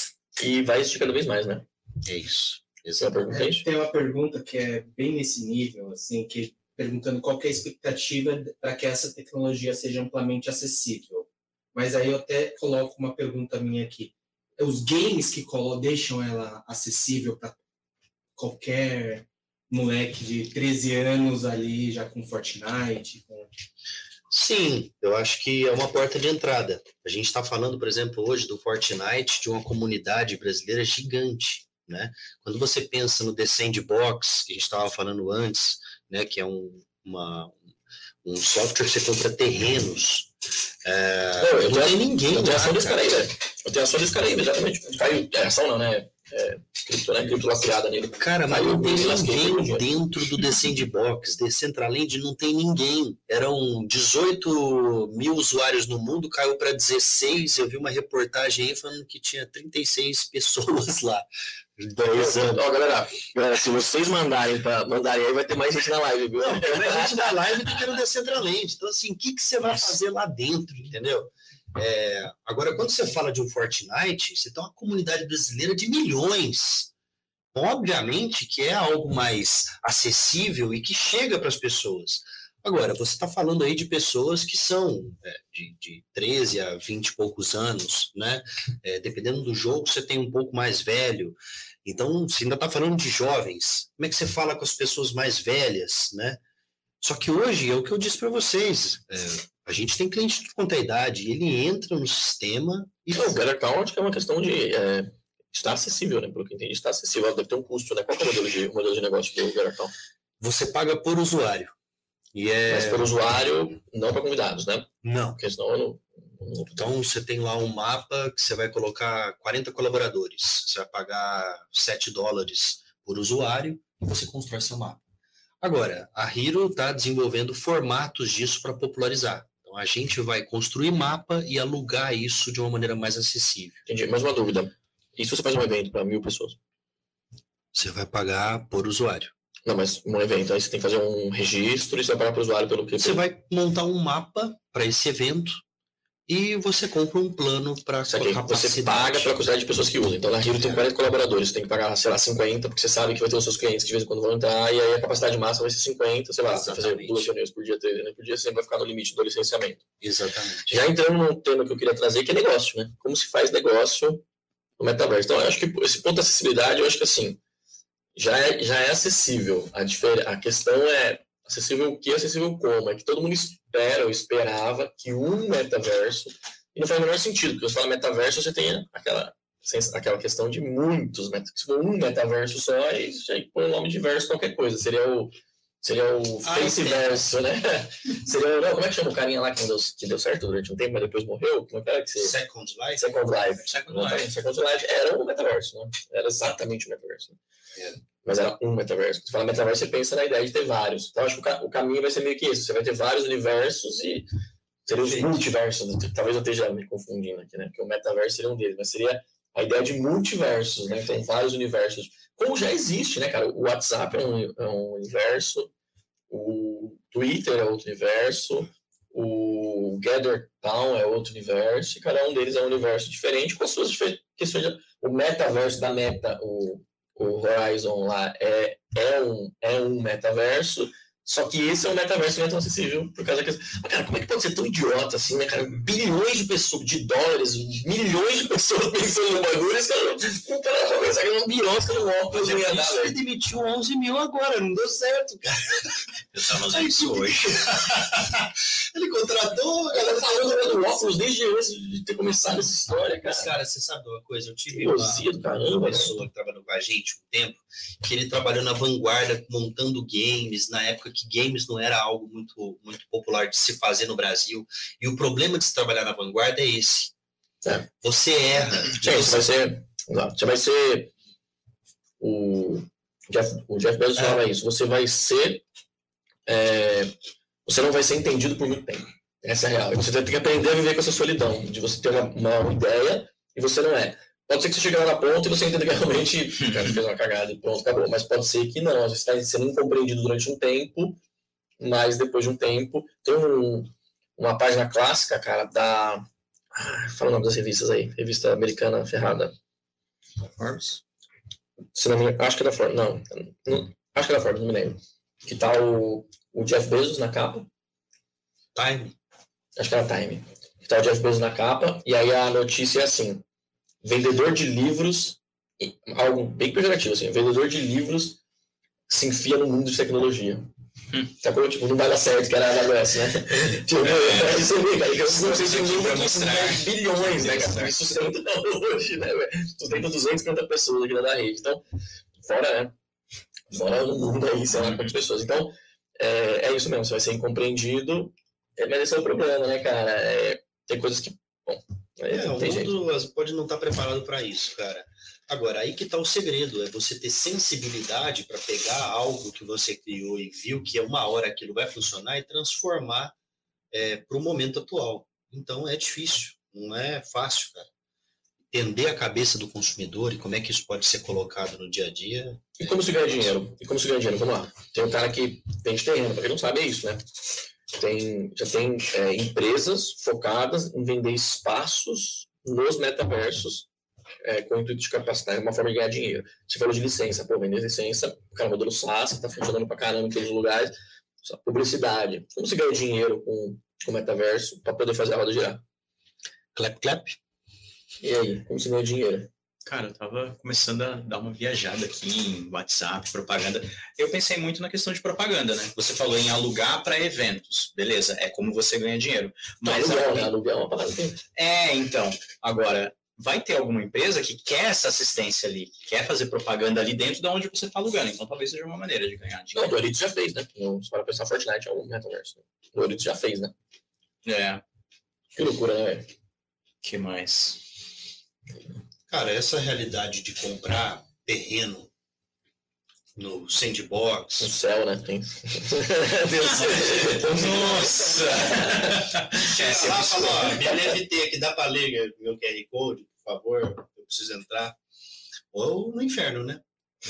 e vai existir cada vez mais, né? É isso. Exatamente. É, tem uma pergunta que é bem nesse nível, assim, que perguntando qual é a expectativa para que essa tecnologia seja amplamente acessível. Mas aí eu até coloco uma pergunta minha aqui. Os games que deixam ela acessível para qualquer moleque de 13 anos ali, já com Fortnite, com Sim, eu acho que é uma porta de entrada. A gente está falando, por exemplo, hoje do Fortnite, de uma comunidade brasileira gigante. Né? Quando você pensa no The Sandbox, que a gente estava falando antes, né, que é um, uma, um software que você compra terrenos. É, eu não tem ninguém. Eu tenho ação desse cara aí, velho. Eu tenho ação desse cara aí, exatamente. Caiu. É ação não, né? É, cripto, né? Cripto lastreada nele. Cara, mas não tem ninguém dentro do The Sandbox. Decentraland não tem ninguém. Eram 18 mil usuários no mundo, caiu para 16. Eu vi uma reportagem aí falando que tinha 36 pessoas lá. Dois anos. Ó, galera, galera, se vocês mandarem para mandarem aí, vai ter mais gente na live, viu? Não, tem mais gente na live do que no Decentraland. Então, assim, o que, que você vai fazer lá dentro, entendeu? É, agora, quando você fala de um Fortnite, você tem uma comunidade brasileira de milhões. Obviamente que é algo mais acessível e que chega para as pessoas. Agora, você está falando aí de pessoas que são é, de, de 13 a 20 e poucos anos, né? É, dependendo do jogo, você tem um pouco mais velho. Então, você ainda está falando de jovens. Como é que você fala com as pessoas mais velhas, né? Só que hoje é o que eu disse para vocês. É, A gente tem cliente de quanto idade, ele entra no sistema e. Não, o Get Account é uma questão de. É, está acessível, né? Pelo que eu entendi, está acessível. Deve ter um custo, né? Qual é o modelo de, o modelo de negócio do Get Account? Você paga por usuário. E é... Mas por usuário, não para convidados, né? Não. Porque senão eu não, então, você tem lá um mapa que você vai colocar 40 colaboradores. Você vai pagar 7 dólares por usuário e você constrói seu mapa. Agora, a Hero está desenvolvendo formatos disso para popularizar. Então, a gente vai construir mapa e alugar isso de uma maneira mais acessível. Entendi. Mais uma dúvida. E se você faz um evento para mil pessoas? Você vai pagar por usuário. Não, mas um evento, aí você tem que fazer um registro e você vai pagar para o usuário pelo que? Você vai montar um mapa para esse evento e você compra um plano para Você paga pela quantidade de pessoas que usam. Então, na Rio tem 40 colaboradores, você tem que pagar, sei lá, 50, porque você sabe que vai ter os seus clientes que de vez em quando vão entrar, e aí a capacidade máxima vai ser 50, sei lá, você vai fazer duas reuniões por dia, três reuniões por dia, você sempre vai ficar no limite do licenciamento. Exatamente. Já entrando num tema que eu queria trazer, que é negócio, né? Como se faz negócio no metaverso. Então, eu acho que esse ponto de acessibilidade, eu acho que assim, já é, já é acessível. A, a questão é acessível o que, acessível como. É que todo mundo espera ou esperava que um metaverso, e não faz o menor sentido, porque você fala metaverso, você tem aquela, aquela questão de muitos metaversos. Se for um metaverso só, aí já põe o nome de verso qualquer coisa. Seria o, seria o ah, Faceverso, né? seria, não, como é que chama o carinha lá que deu, que deu certo durante um tempo, mas depois morreu? Como é que era que você... Second Life? Second Life. Second Life. Second Life era um metaverso, né? Era exatamente o metaverso. Né? Mas era um metaverso. Você fala metaverso, você pensa na ideia de ter vários. Então, acho que o, caminho vai ser meio que isso. Você vai ter vários universos e seria os multiversos. Talvez eu esteja me confundindo aqui, né? Porque o metaverso seria um deles, mas seria a ideia de multiversos, né? Então, vários universos. Como já existe, né, cara? O WhatsApp é um, é um universo, o Twitter é outro universo, o Gather Town é outro universo, e cada um deles é um universo diferente com as suas questões. De... O metaverso da meta, o o Horizon lá é, é, um, é um metaverso, só que esse é um metaverso que não é tão acessível por causa que. Mas, cara, como é que pode ser tão idiota assim, né, cara? Bilhões de pessoas, de dólares, milhões de pessoas pensando no bagulho, esse cara, o cara vai pensar que é um birosca no óculos. Ele demitiu 11 mil agora, não deu certo, cara. Eu tava usando isso hoje. ele contratou, a galera falando do óculos desde antes de ter começado essa história, cara. Mas, cara, você sabe uma coisa? Eu tive uma, uma pessoa que trabalhou com a gente um tempo, que ele trabalhou na vanguarda montando games, na época que games não era algo muito, muito popular de se fazer no Brasil. E o problema de se trabalhar na vanguarda é esse. É. Você erra. Você vai ser. Você vai ser. O Jeff, o Jeff Bezos é. falava isso. Você vai ser. É, você não vai ser entendido por muito tempo. Essa é a real. E você tem que aprender a viver com essa solidão, de você ter uma, uma ideia e você não é. Pode ser que você chegue lá na ponta e você entenda que realmente cara, fez uma cagada e pronto, acabou. Mas pode ser que não, você está sendo incompreendido durante um tempo, mas depois de um tempo. Tem um, uma página clássica, cara, da. Fala o nome das revistas aí. Revista americana ferrada. Forbes? Se não me engano, acho que é da Forbes. Não, não, acho que é da Forbes, não me lembro. Que tá o, o Jeff Bezos na capa. Time. Acho que era Time. Que tá o Jeff Bezos na capa. E aí a notícia é assim: vendedor de livros, algo bem pejorativo, assim, vendedor de livros se enfia no mundo de tecnologia. Hum. Sacou? Tipo, não vai dar certo, que era a AWS, né? tipo, é, isso aí, cara, que eu não sei se mundo bilhões, né, cara? Isso sustenta hoje, né, velho? Sustenta 250 pessoas aqui na rede. Então, fora, né? Fora no mundo aí, sei lá quantas pessoas. Então, é, é isso mesmo, você vai ser incompreendido, é, mas esse é o problema, né, cara? É, tem coisas que, bom, é, o mundo pode não estar tá preparado para isso, cara. Agora, aí que está o segredo, é você ter sensibilidade para pegar algo que você criou e viu que é uma hora aquilo vai funcionar e transformar é, para o momento atual. Então é difícil, não é fácil, cara. Entender a cabeça do consumidor e como é que isso pode ser colocado no dia a dia. E como se ganha dinheiro? E como se ganha dinheiro? Vamos lá. Tem um cara que vende terreno, para quem não sabe é isso, né? Tem, já tem é, empresas focadas em vender espaços nos metaversos é, com o intuito de capacitar, é uma forma de ganhar dinheiro. Você falou de licença, pô, vender licença, o cara modelo SaaS, está funcionando para caramba em todos os lugares, publicidade. Como se ganha dinheiro com o metaverso para poder fazer a roda girar? Clap, clap. E aí, como se ganha dinheiro? Cara, eu tava começando a dar uma viajada aqui em WhatsApp, propaganda. Eu pensei muito na questão de propaganda, né? Você falou em alugar para eventos. Beleza, é como você ganha dinheiro. Mas aluguel, a- né? Aluguel é uma parada que É, então. Agora, vai ter alguma empresa que quer essa assistência ali, que quer fazer propaganda ali dentro de onde você está alugando. Então, talvez seja uma maneira de ganhar Não, o dinheiro. Doritos já fez, né? Não, se para pensar, Fortnite é um metaverso. O Doritos já fez, né? É, Que loucura, né, velho? que mais? Cara, essa realidade de comprar terreno no sandbox, No céu, né? Tem. Nossa! Chega lá, fala, ó, me NFT aqui, dá pra ler meu QR Code, por favor, eu preciso entrar. Ou no inferno, né?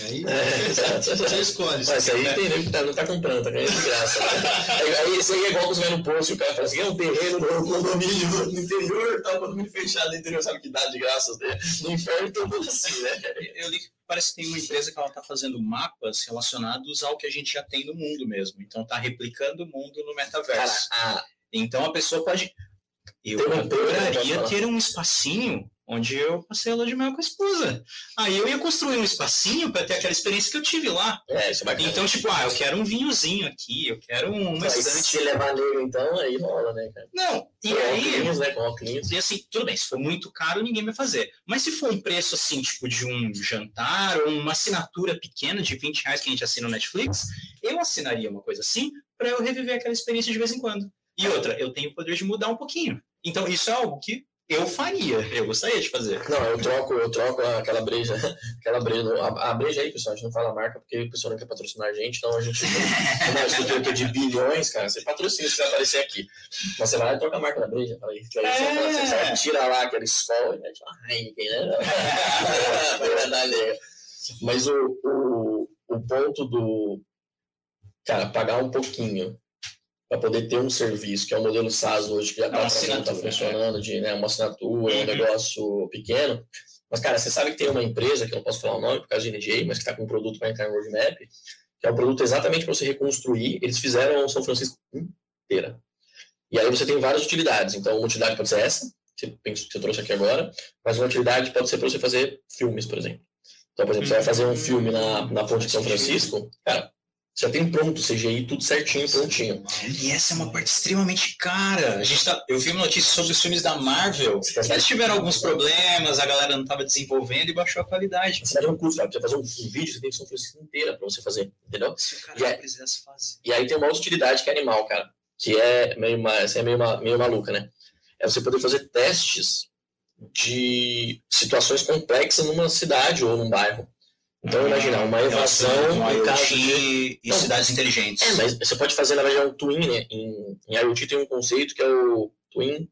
Aí É, você escolhe. Mas aí tem nego que tá, não tá comprando, tá ganhando de graça. né? Aí, isso aí é igual você vai no posto e o cara fala assim: é um terreno no condomínio no interior, tá? Condomínio fechado no interior, sabe que dá de graça? né? No inferno tem tudo assim, né? Eu li que parece que tem uma empresa que ela está fazendo mapas relacionados ao que a gente já tem no mundo mesmo. Então, está replicando o mundo no Cara, metaverso. a, Então, a pessoa pode... Eu adoraria ter um espacinho onde eu passei a lua de mel com a esposa. Aí eu ia construir um espacinho para ter aquela experiência que eu tive lá. é, isso é bacana. Então, tipo, ah, eu quero um vinhozinho aqui, eu quero uma Aí, estante. se levar negro, então, aí rola, né, cara? Não, e Com aí... óculos, né? Com óculos. E assim, tudo bem, se for muito caro, ninguém vai fazer. Mas se for um preço assim, tipo de um jantar ou uma assinatura pequena de 20 reais que a gente assina no Netflix, eu assinaria uma coisa assim para eu reviver aquela experiência de vez em quando. E outra, eu tenho o poder de mudar um pouquinho. Então, isso é algo que eu faria, eu gostaria de fazer. Não, eu troco, eu troco aquela breja, aquela breja, a, a breja aí, pessoal, a gente não fala a marca porque o pessoal não quer patrocinar a gente, então a gente, é isso aqui é de bilhões, cara, você patrocina se vai aparecer aqui. Mas você vai lá e troca a marca da breja, aí, aí você, É. você, você tira lá aquele sol e mete uma Heineken, né? Mas o, o, o ponto do, cara, pagar um pouquinho para poder ter um serviço, que é o modelo SaaS hoje, que já É uma está tá assinatura, funcionando, de né, uma assinatura, um Uhum. negócio pequeno. Mas, cara, você sabe que tem uma empresa, que eu não posso falar o nome por causa de NDA, mas que está com um produto para entrar no roadmap, que é um produto exatamente para você reconstruir. Eles fizeram São Francisco inteira. E aí você tem várias utilidades. Então, uma utilidade pode ser essa, que você, pensa- que você trouxe aqui agora, mas uma utilidade pode ser para você fazer filmes, por exemplo. Então, por exemplo, você vai fazer um filme na, na ponte de São Francisco, cara, já tem pronto o CGI, tudo certinho, prontinho. E essa é uma parte extremamente cara. A gente tá, eu vi uma notícia sobre os filmes da Marvel. Eles tiveram alguns problemas, a galera não estava desenvolvendo e baixou a qualidade. Você vai ter um cara. Pra você fazer um, vídeo, você tem que São Francisco inteira para você fazer, entendeu? Se o cara E é- precisasse fazer. E aí tem uma utilidade que é animal, cara, que é meio, ma- essa é meio, ma- meio maluca, né? É você poder fazer testes de situações complexas numa cidade ou num bairro. Então, imagina, uma evasão um em caso IoT de... e Não. cidades inteligentes. É, mas você pode fazer, na verdade, um twin, né? Em, em IoT tem um conceito que é o twin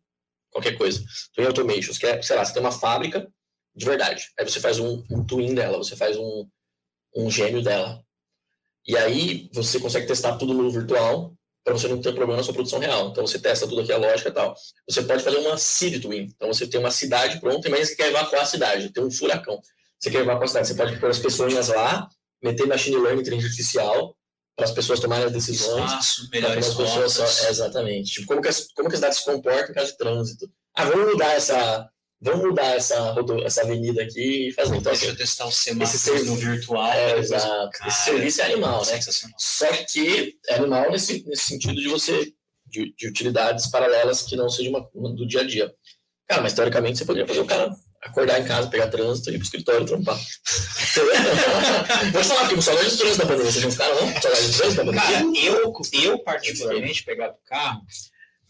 qualquer coisa. Twin automations, que é, sei lá, você tem uma fábrica de verdade. Aí você faz um, um twin dela, você faz um, um gêmeo dela. E aí você consegue testar tudo no virtual para você não ter problema na sua produção real. Então você testa tudo aqui, a lógica e tal. Você pode fazer uma city twin. Então você tem uma cidade pronta, mas você quer evacuar a cidade, tem um furacão. Você quer evacuar a cidade, você pode pôr as pessoas lá, meter machine learning, inteligência artificial, para as pessoas tomarem as decisões. Espaço, melhores as pessoas só- é, exatamente. Tipo, como que, as, como que a cidade se comporta em caso de trânsito. Ah, vamos mudar essa. Vamos mudar essa, essa avenida aqui e fazer. Então, Deixa assim, eu testar o esse semáforo serviço- no virtual. é, exato. Cara, Esse serviço é animal, né? Só que é animal nesse, nesse sentido de você. De, de utilidades paralelas que não sejam uma, do dia a dia. Cara, mas teoricamente você poderia fazer o cara acordar em casa, pegar trânsito ir pro escritório trampar. Vou te falar, porque saudade de trânsito da pandemia. Vocês não ficaram, não? Saudade de trânsito da Cara, pandemia? eu, eu particularmente pegava o carro.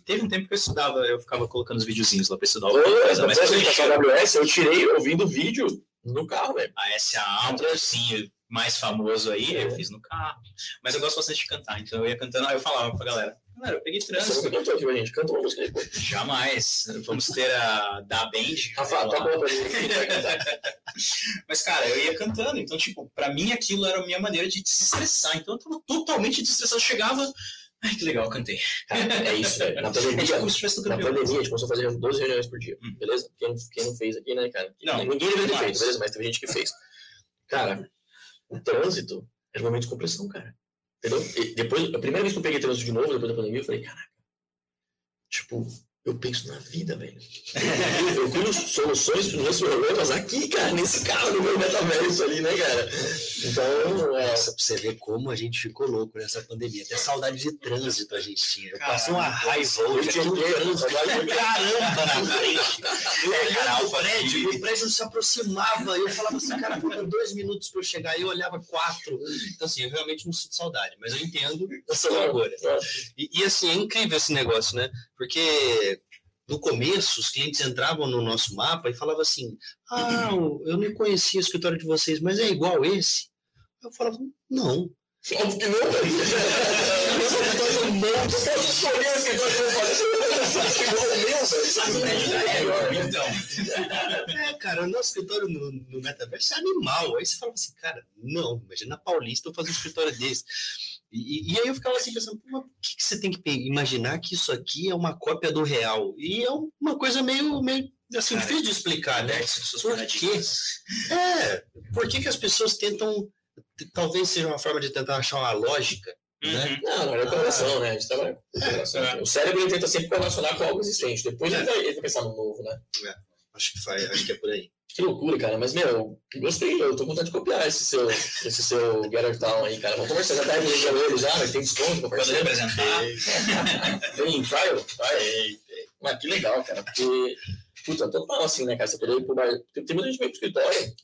Teve um tempo que eu estudava, eu ficava colocando os videozinhos lá para estudar alguma coisa, mas eu AWS, eu tirei ouvindo vídeo no carro, velho. a SA, trocinho mais famoso aí, É. eu fiz no carro. Mas eu gosto bastante de cantar, então eu ia cantando, aí eu falava pra galera, galera, eu peguei Você trânsito. nunca cantou aqui pra gente, canta uma música pô. Jamais. Vamos ter a da Band. Rafa, lá. toca uma pra gente. Mas, cara, eu ia cantando. Então, tipo, pra mim aquilo era a minha maneira de desestressar. Então, eu tava totalmente desestressado. Chegava. Ai, que legal, eu cantei. Cara, é isso, velho. Na É tipo pandemia, como se tivesse na pandemia, a gente começou a fazer 12 reuniões por dia, Hum. beleza? Quem, quem não fez aqui, né, cara? Não, Ninguém deveria ter feito, beleza? Mas teve gente que fez. Cara, o trânsito era um momento de compressão, cara. Entendeu? E depois, a primeira vez que eu peguei trânsito de novo, depois da pandemia, eu falei, caraca. Tipo, eu penso na vida, velho. Eu crio soluções para os meus problemas aqui, cara, nesse carro, no meu metaverso ali, né, cara? Então, é. Nossa, pra você ver como a gente ficou louco nessa pandemia. Até saudade de trânsito a gente tinha. Eu passei uma raiva hoje. Eu tinha trânsito, Caramba, na frente. Eu olhava o prédio, o prédio não se aproximava. Eu falava assim, cara, faltam dois minutos para eu chegar. E eu olhava quatro. Então, assim, eu realmente não sinto saudade, mas eu entendo essa loucura. E, e, assim, é incrível esse negócio, né? Porque no começo, os clientes entravam no nosso mapa e falavam assim: Ah, eu não conhecia o escritório de vocês, mas é igual esse? Eu falava: Não. Óbvio que não. Então. É, cara, o nosso escritório no, no Metaverso é animal. Aí você fala assim, cara, não, imagina na Paulista eu fazer um escritório desse. E, e, aí eu ficava assim pensando, por que, que, você tem que imaginar que isso aqui é uma cópia do real? E é uma coisa meio, meio assim, Cara, difícil de explicar, né? Por quê? É, por que, que as pessoas tentam, talvez seja uma forma de tentar achar uma lógica, uhum. né? Não, não é correlação, né? A gente É. O cérebro ele tenta sempre correlacionar com algo existente, depois é. ele, vai, ele vai pensar no novo, né? É. Acho que, faz, acho que é por aí. Que loucura, cara. Mas, meu, gostei. Eu tô com vontade de copiar esse seu, esse seu Get Town aí, cara. Vamos conversar. Já tá revelando ele já, mas tem desconto pra parceiro. Pode apresentar. tem trial? Trial. Mas que legal, cara. Porque, puta, tanto mal assim, né, cara? Você poder ir pro bar. Tem, tem muita gente que vem pro escritório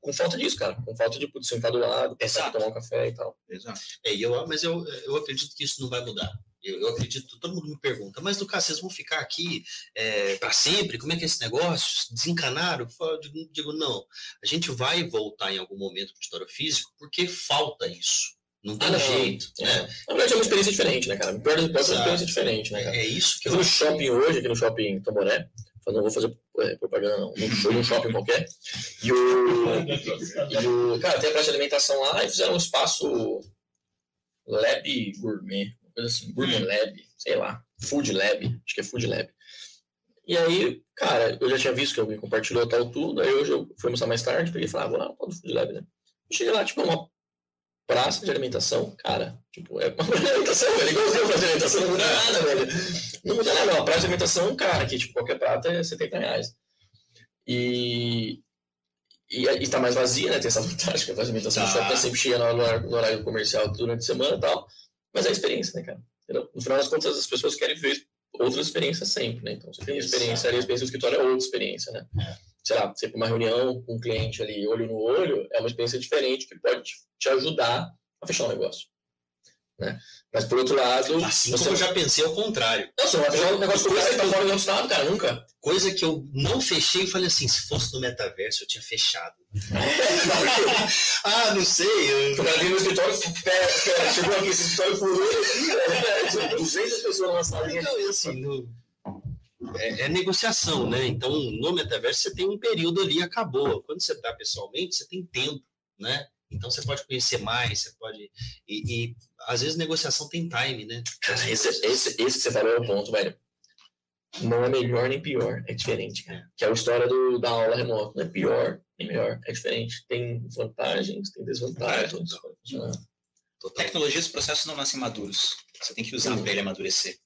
com falta disso, cara. Com falta de sentar do lado, pensar, tomar um café e tal. Exato. É, eu, mas eu, eu acredito que isso não vai mudar. Eu, eu, acredito, todo mundo me pergunta, mas Lucas, vocês vão ficar aqui é, para sempre? Como é que é esse negócio? Desencanaram? Eu digo, digo, não. A gente vai voltar em algum momento para o história físico porque falta isso. Não tem ah, jeito. É. Né? Na verdade, é uma experiência diferente, né, cara? Das hipóteses, é uma experiência diferente, né, cara? É isso que eu, eu no shopping hoje, aqui no shopping Tamboré, não vou fazer é, propaganda, não. Num show, num shopping qualquer. E o, e o. Cara, tem a praça de alimentação lá e fizeram um espaço Lab Gourmet coisa assim, hum. Lab, sei lá, Food Lab, acho que é Food Lab. E aí, cara, eu já tinha visto que alguém compartilhou tal tudo, aí hoje eu fui mostrar mais tarde, peguei e falei, ah, vou lá no Food Lab, né? Eu cheguei lá, tipo, uma praça de alimentação, cara, tipo, é uma praça de alimentação, velho, igualzinho praça de alimentação, não muda nada, velho. Não muda nada, uma praça de alimentação, cara, que, tipo, qualquer prato é 70 reais. E, e, e tá mais vazia, né? Tem essa vantagem que a alimentação tá. tá sempre cheia no, no, horário comercial durante a semana e tal. Mas é a experiência, né, cara? Entendeu? No final das contas, as pessoas querem ver outras experiências sempre, né? Então, você tem experiência ali, a experiência do escritório é outra experiência, né? É. Sei lá, você ir para uma reunião com um cliente ali, olho no olho, é uma experiência diferente que pode te ajudar a fechar um negócio. Né? Mas por outro lado. Assim você... como eu já pensei ao contrário. Vai fechar um negócio com o cara que tá fora do outro lado, cara, nunca. Coisa que eu não fechei e falei assim: se fosse no metaverso, eu tinha fechado. ah, não sei. Eu... O cara veio no escritório, chegou aqui, esse escritório furou aqui, 200 pessoas na sala. Então, assim, no... É, é, negociação, né? Então, no metaverso você tem um período ali, acabou. Quando você está pessoalmente, você tem tempo, né? Então você pode conhecer mais, você pode. E, e às vezes negociação tem time, né? Cara, esse, esse, esse que você falou é o ponto, velho. Não é melhor nem pior, é diferente, cara. Que é a história do, da aula remota. Não é pior nem melhor, é diferente. Tem vantagens, tem desvantagens. É, Tecnologias e processos não nascem maduros. Você tem que usar para ele amadurecer.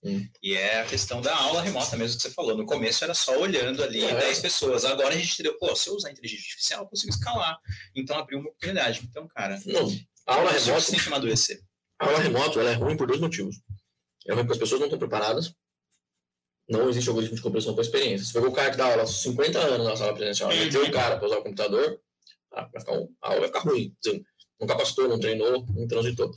E é a questão da aula remota mesmo que você falou. No começo era só olhando ali é. 10 pessoas. Agora a gente entendeu, pô, se eu usar inteligência artificial, eu consigo escalar. Então abriu uma oportunidade. Então, cara, não. A aula remota tem que amadurecer. A aula remota ela é ruim por dois motivos. É ruim porque as pessoas não estão preparadas. Não existe algoritmo de compreensão com experiência. Se pegou o cara que dá aula há 50 anos na sala presencial, uhum. meteu o cara para usar o computador, ah, vai ficar um, a aula vai ficar ruim. Não capacitou, não treinou, não transitou.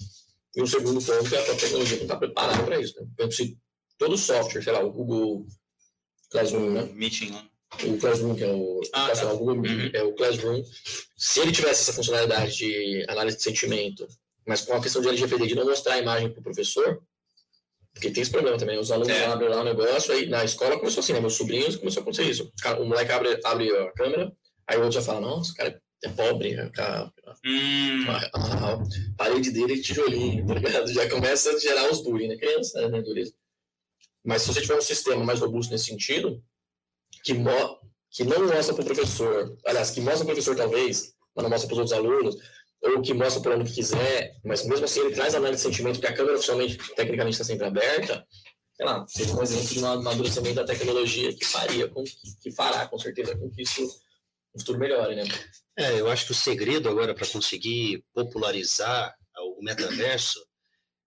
E o segundo ponto é a tecnologia não está preparada para isso. Né? Exemplo, se todo software, sei lá, o Google Classroom, né? Meeting lá. O Classroom, que é o, ah, tá. o Google uhum. é o Classroom, se ele tivesse essa funcionalidade de análise de sentimento, mas com a questão de LGPD, de não mostrar a imagem para o professor, porque tem esse problema também, os alunos é. abrem lá o negócio, aí na escola começou assim, né? Meus sobrinhos começou a acontecer isso. O moleque abre, abre a câmera, aí o outro já fala, nossa, cara é pobre, né? a, hum. a, a, parede dele é tijolinho, tá ligado? Já começa a gerar os bullying, né? Criança, né? Dureza. Mas se você tiver um sistema mais robusto nesse sentido, que, mo que não mostra para o professor, aliás, que mostra para o professor talvez, mas não mostra para os outros alunos, ou que mostra para o aluno que quiser, mas mesmo assim ele traz a análise de sentimento, que a câmera oficialmente, tecnicamente, está sempre aberta, sei lá, seja um exemplo de um amadurecimento da tecnologia que faria, com, que fará com certeza com que isso no futuro melhore, né? É, eu acho que o segredo agora para conseguir popularizar o metaverso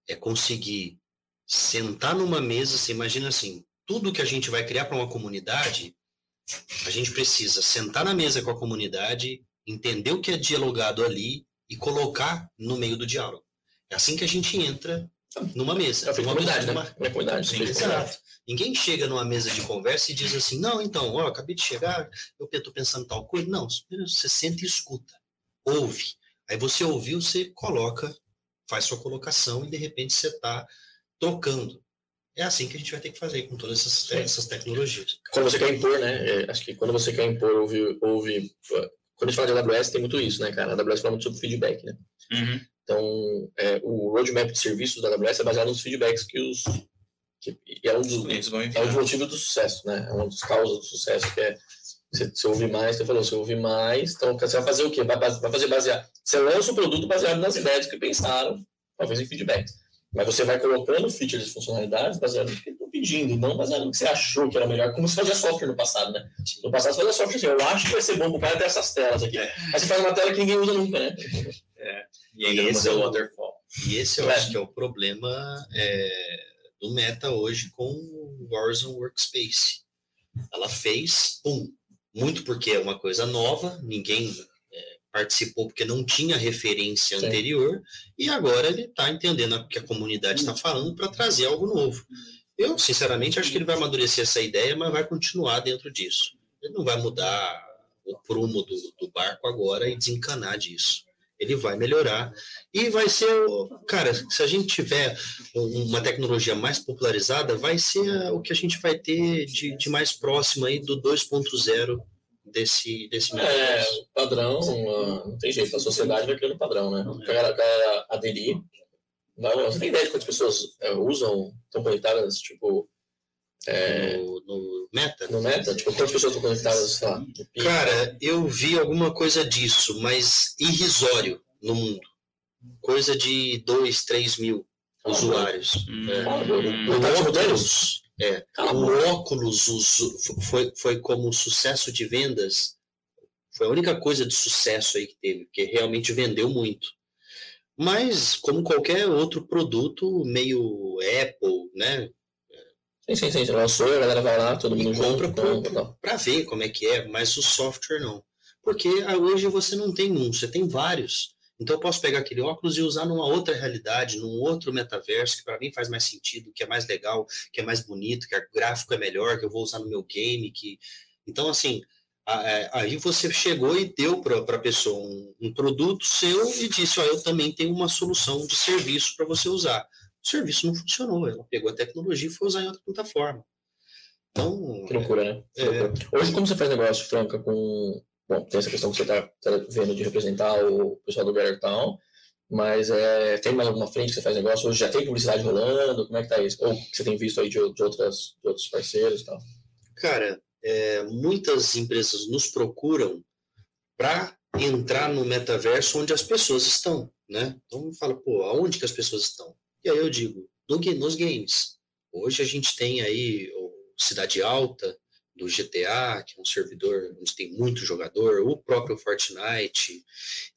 é conseguir sentar numa mesa, você imagina assim, tudo que a gente vai criar para uma comunidade, a gente precisa sentar na mesa com a comunidade, entender o que é dialogado ali e colocar no meio do diálogo. É assim que a gente entra numa mesa. É uma comunidade, né? Uma comunidade, sim. Exato. Ninguém chega numa mesa de conversa e diz assim, não, então, ó, acabei de chegar, eu estou pensando tal coisa. Não, você senta e escuta, ouve. Aí você ouviu, você coloca, faz sua colocação e de repente você está tocando. É assim que a gente vai ter que fazer com todas essas, essas tecnologias. Quando você quer impor, né? É, acho que quando você quer impor, ouve, ouve. Quando a gente fala de AWS, tem muito isso, né, cara? A AWS fala muito sobre feedback, né? Uhum. Então, é, o roadmap de serviços da AWS é baseado nos feedbacks que os. Que, é um dos, é um dos motivos do sucesso, né? É uma das causas do sucesso, que é você, você ouvir mais, você falou, você ouvir mais, então você vai fazer o quê? Vai, vai fazer baseado. Você lança o produto baseado nas ideias que pensaram, talvez em feedbacks. Mas você vai colocando features e funcionalidades baseado no que estão pedindo, não baseado no que você achou que era melhor, como você fazia software no passado, né? No passado você fazia software assim, eu acho que vai ser bom pro cara ter essas telas aqui. É. Aí você faz uma tela que ninguém usa nunca, né? É. E e esse é o waterfall. E esse eu é. acho que é o problema é, do Meta hoje com o Horizon Workspace. Ela fez, pum, muito porque é uma coisa nova, ninguém participou porque não tinha referência Sim. anterior e agora ele está entendendo o que a comunidade está falando para trazer algo novo. Eu, sinceramente, acho que ele vai amadurecer essa ideia, mas vai continuar dentro disso. Ele não vai mudar o prumo do, do barco agora e desencanar disso. Ele vai melhorar e vai ser, cara, se a gente tiver uma tecnologia mais popularizada, vai ser o que a gente vai ter de, de mais próximo aí do 2.0 desse, desse É, padrão, uh, não tem jeito, a sociedade vai criando padrão, né? O cara quer aderir. Não, você tem ideia de quantas pessoas é, usam, estão conectadas, tipo. É, no, no, Meta? No Meta? Tipo, quantas pessoas estão conectadas, lá? Cara, eu vi alguma coisa disso, mas irrisório no mundo. Coisa de 2, 3 mil ah, usuários. Hum. É. Ah, hum. É, o óculos foi, foi como sucesso de vendas, foi a única coisa de sucesso aí que teve, porque realmente vendeu muito. Mas, como qualquer outro produto, meio Apple, né? Sim, sim, sim. Você lançou, a galera vai lá, todo mundo compra para ver como é que é, mas o software não. Porque hoje você não tem um, você tem vários. Então eu posso pegar aquele óculos e usar numa outra realidade, num outro metaverso que para mim faz mais sentido, que é mais legal, que é mais bonito, que o gráfico é melhor, que eu vou usar no meu game, que então assim é, aí você chegou e deu para a pessoa um, um, produto seu e disse, ó, eu também tenho uma solução de serviço para você usar. O serviço não funcionou, ela pegou a tecnologia e foi usar em outra plataforma. Então, que loucura, né? Que loucura. É... Hoje, como você faz negócio, Franca, com Bom, tem essa questão que você está tá vendo de representar o pessoal do Better Town, mas é, tem mais alguma frente que você faz negócio? Hoje já tem publicidade rolando? Como é que tá isso? Ou que você tem visto aí de, de, outras, de outros parceiros e tal? Cara, é, muitas empresas nos procuram para entrar no metaverso onde as pessoas estão, né? Então fala, pô, aonde que as pessoas estão? E aí eu digo, no, nos games. Hoje a gente tem aí o Cidade Alta, do GTA, que é um servidor onde tem muito jogador, o próprio Fortnite,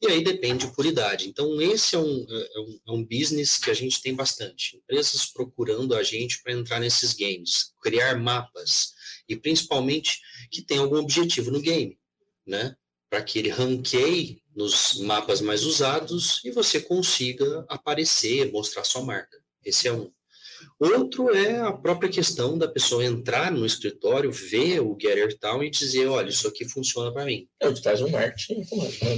e aí depende por idade. Então, esse é um, é um, é um business que a gente tem bastante. Empresas procurando a gente para entrar nesses games, criar mapas, e principalmente que tem algum objetivo no game, né? Para que ele ranqueie nos mapas mais usados e você consiga aparecer, mostrar sua marca. Esse é um. Outro é a própria questão da pessoa entrar no escritório, ver o Getter Town e dizer, olha, isso aqui funciona para mim. É, tu traz um marketing,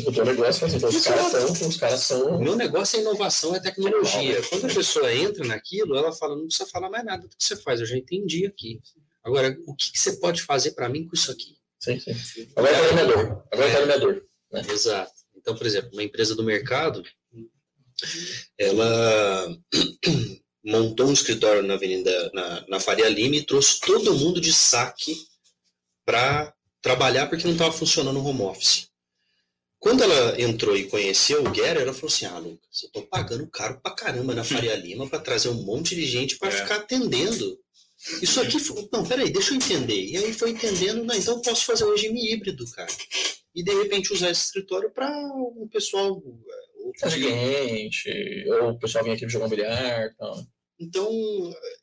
o teu negócio, assim, os caras são, os caras são... Meu negócio é inovação, é tecnologia. Quando a pessoa entra naquilo, ela fala, não precisa falar mais nada do que você faz, eu já entendi aqui. Agora, o que, que você pode fazer para mim com isso aqui? Sim, sim. Agora é treinador. Agora é treinador. Né? Exato. Então, por exemplo, uma empresa do mercado, ela montou um escritório na Avenida, na, na Faria Lima e trouxe todo mundo de saque para trabalhar porque não estava funcionando o home office. Quando ela entrou e conheceu o Guerra, ela falou assim: Ah, Lucas, eu estou pagando caro pra caramba na Faria Lima para trazer um monte de gente para é. ficar atendendo. Isso aqui, foi, não, peraí, deixa eu entender. E aí foi entendendo, não, então eu posso fazer um regime híbrido, cara. E de repente usar esse escritório para o pessoal. Ou cliente, ou o pessoal vem aqui jogar um bilhar tal. Então,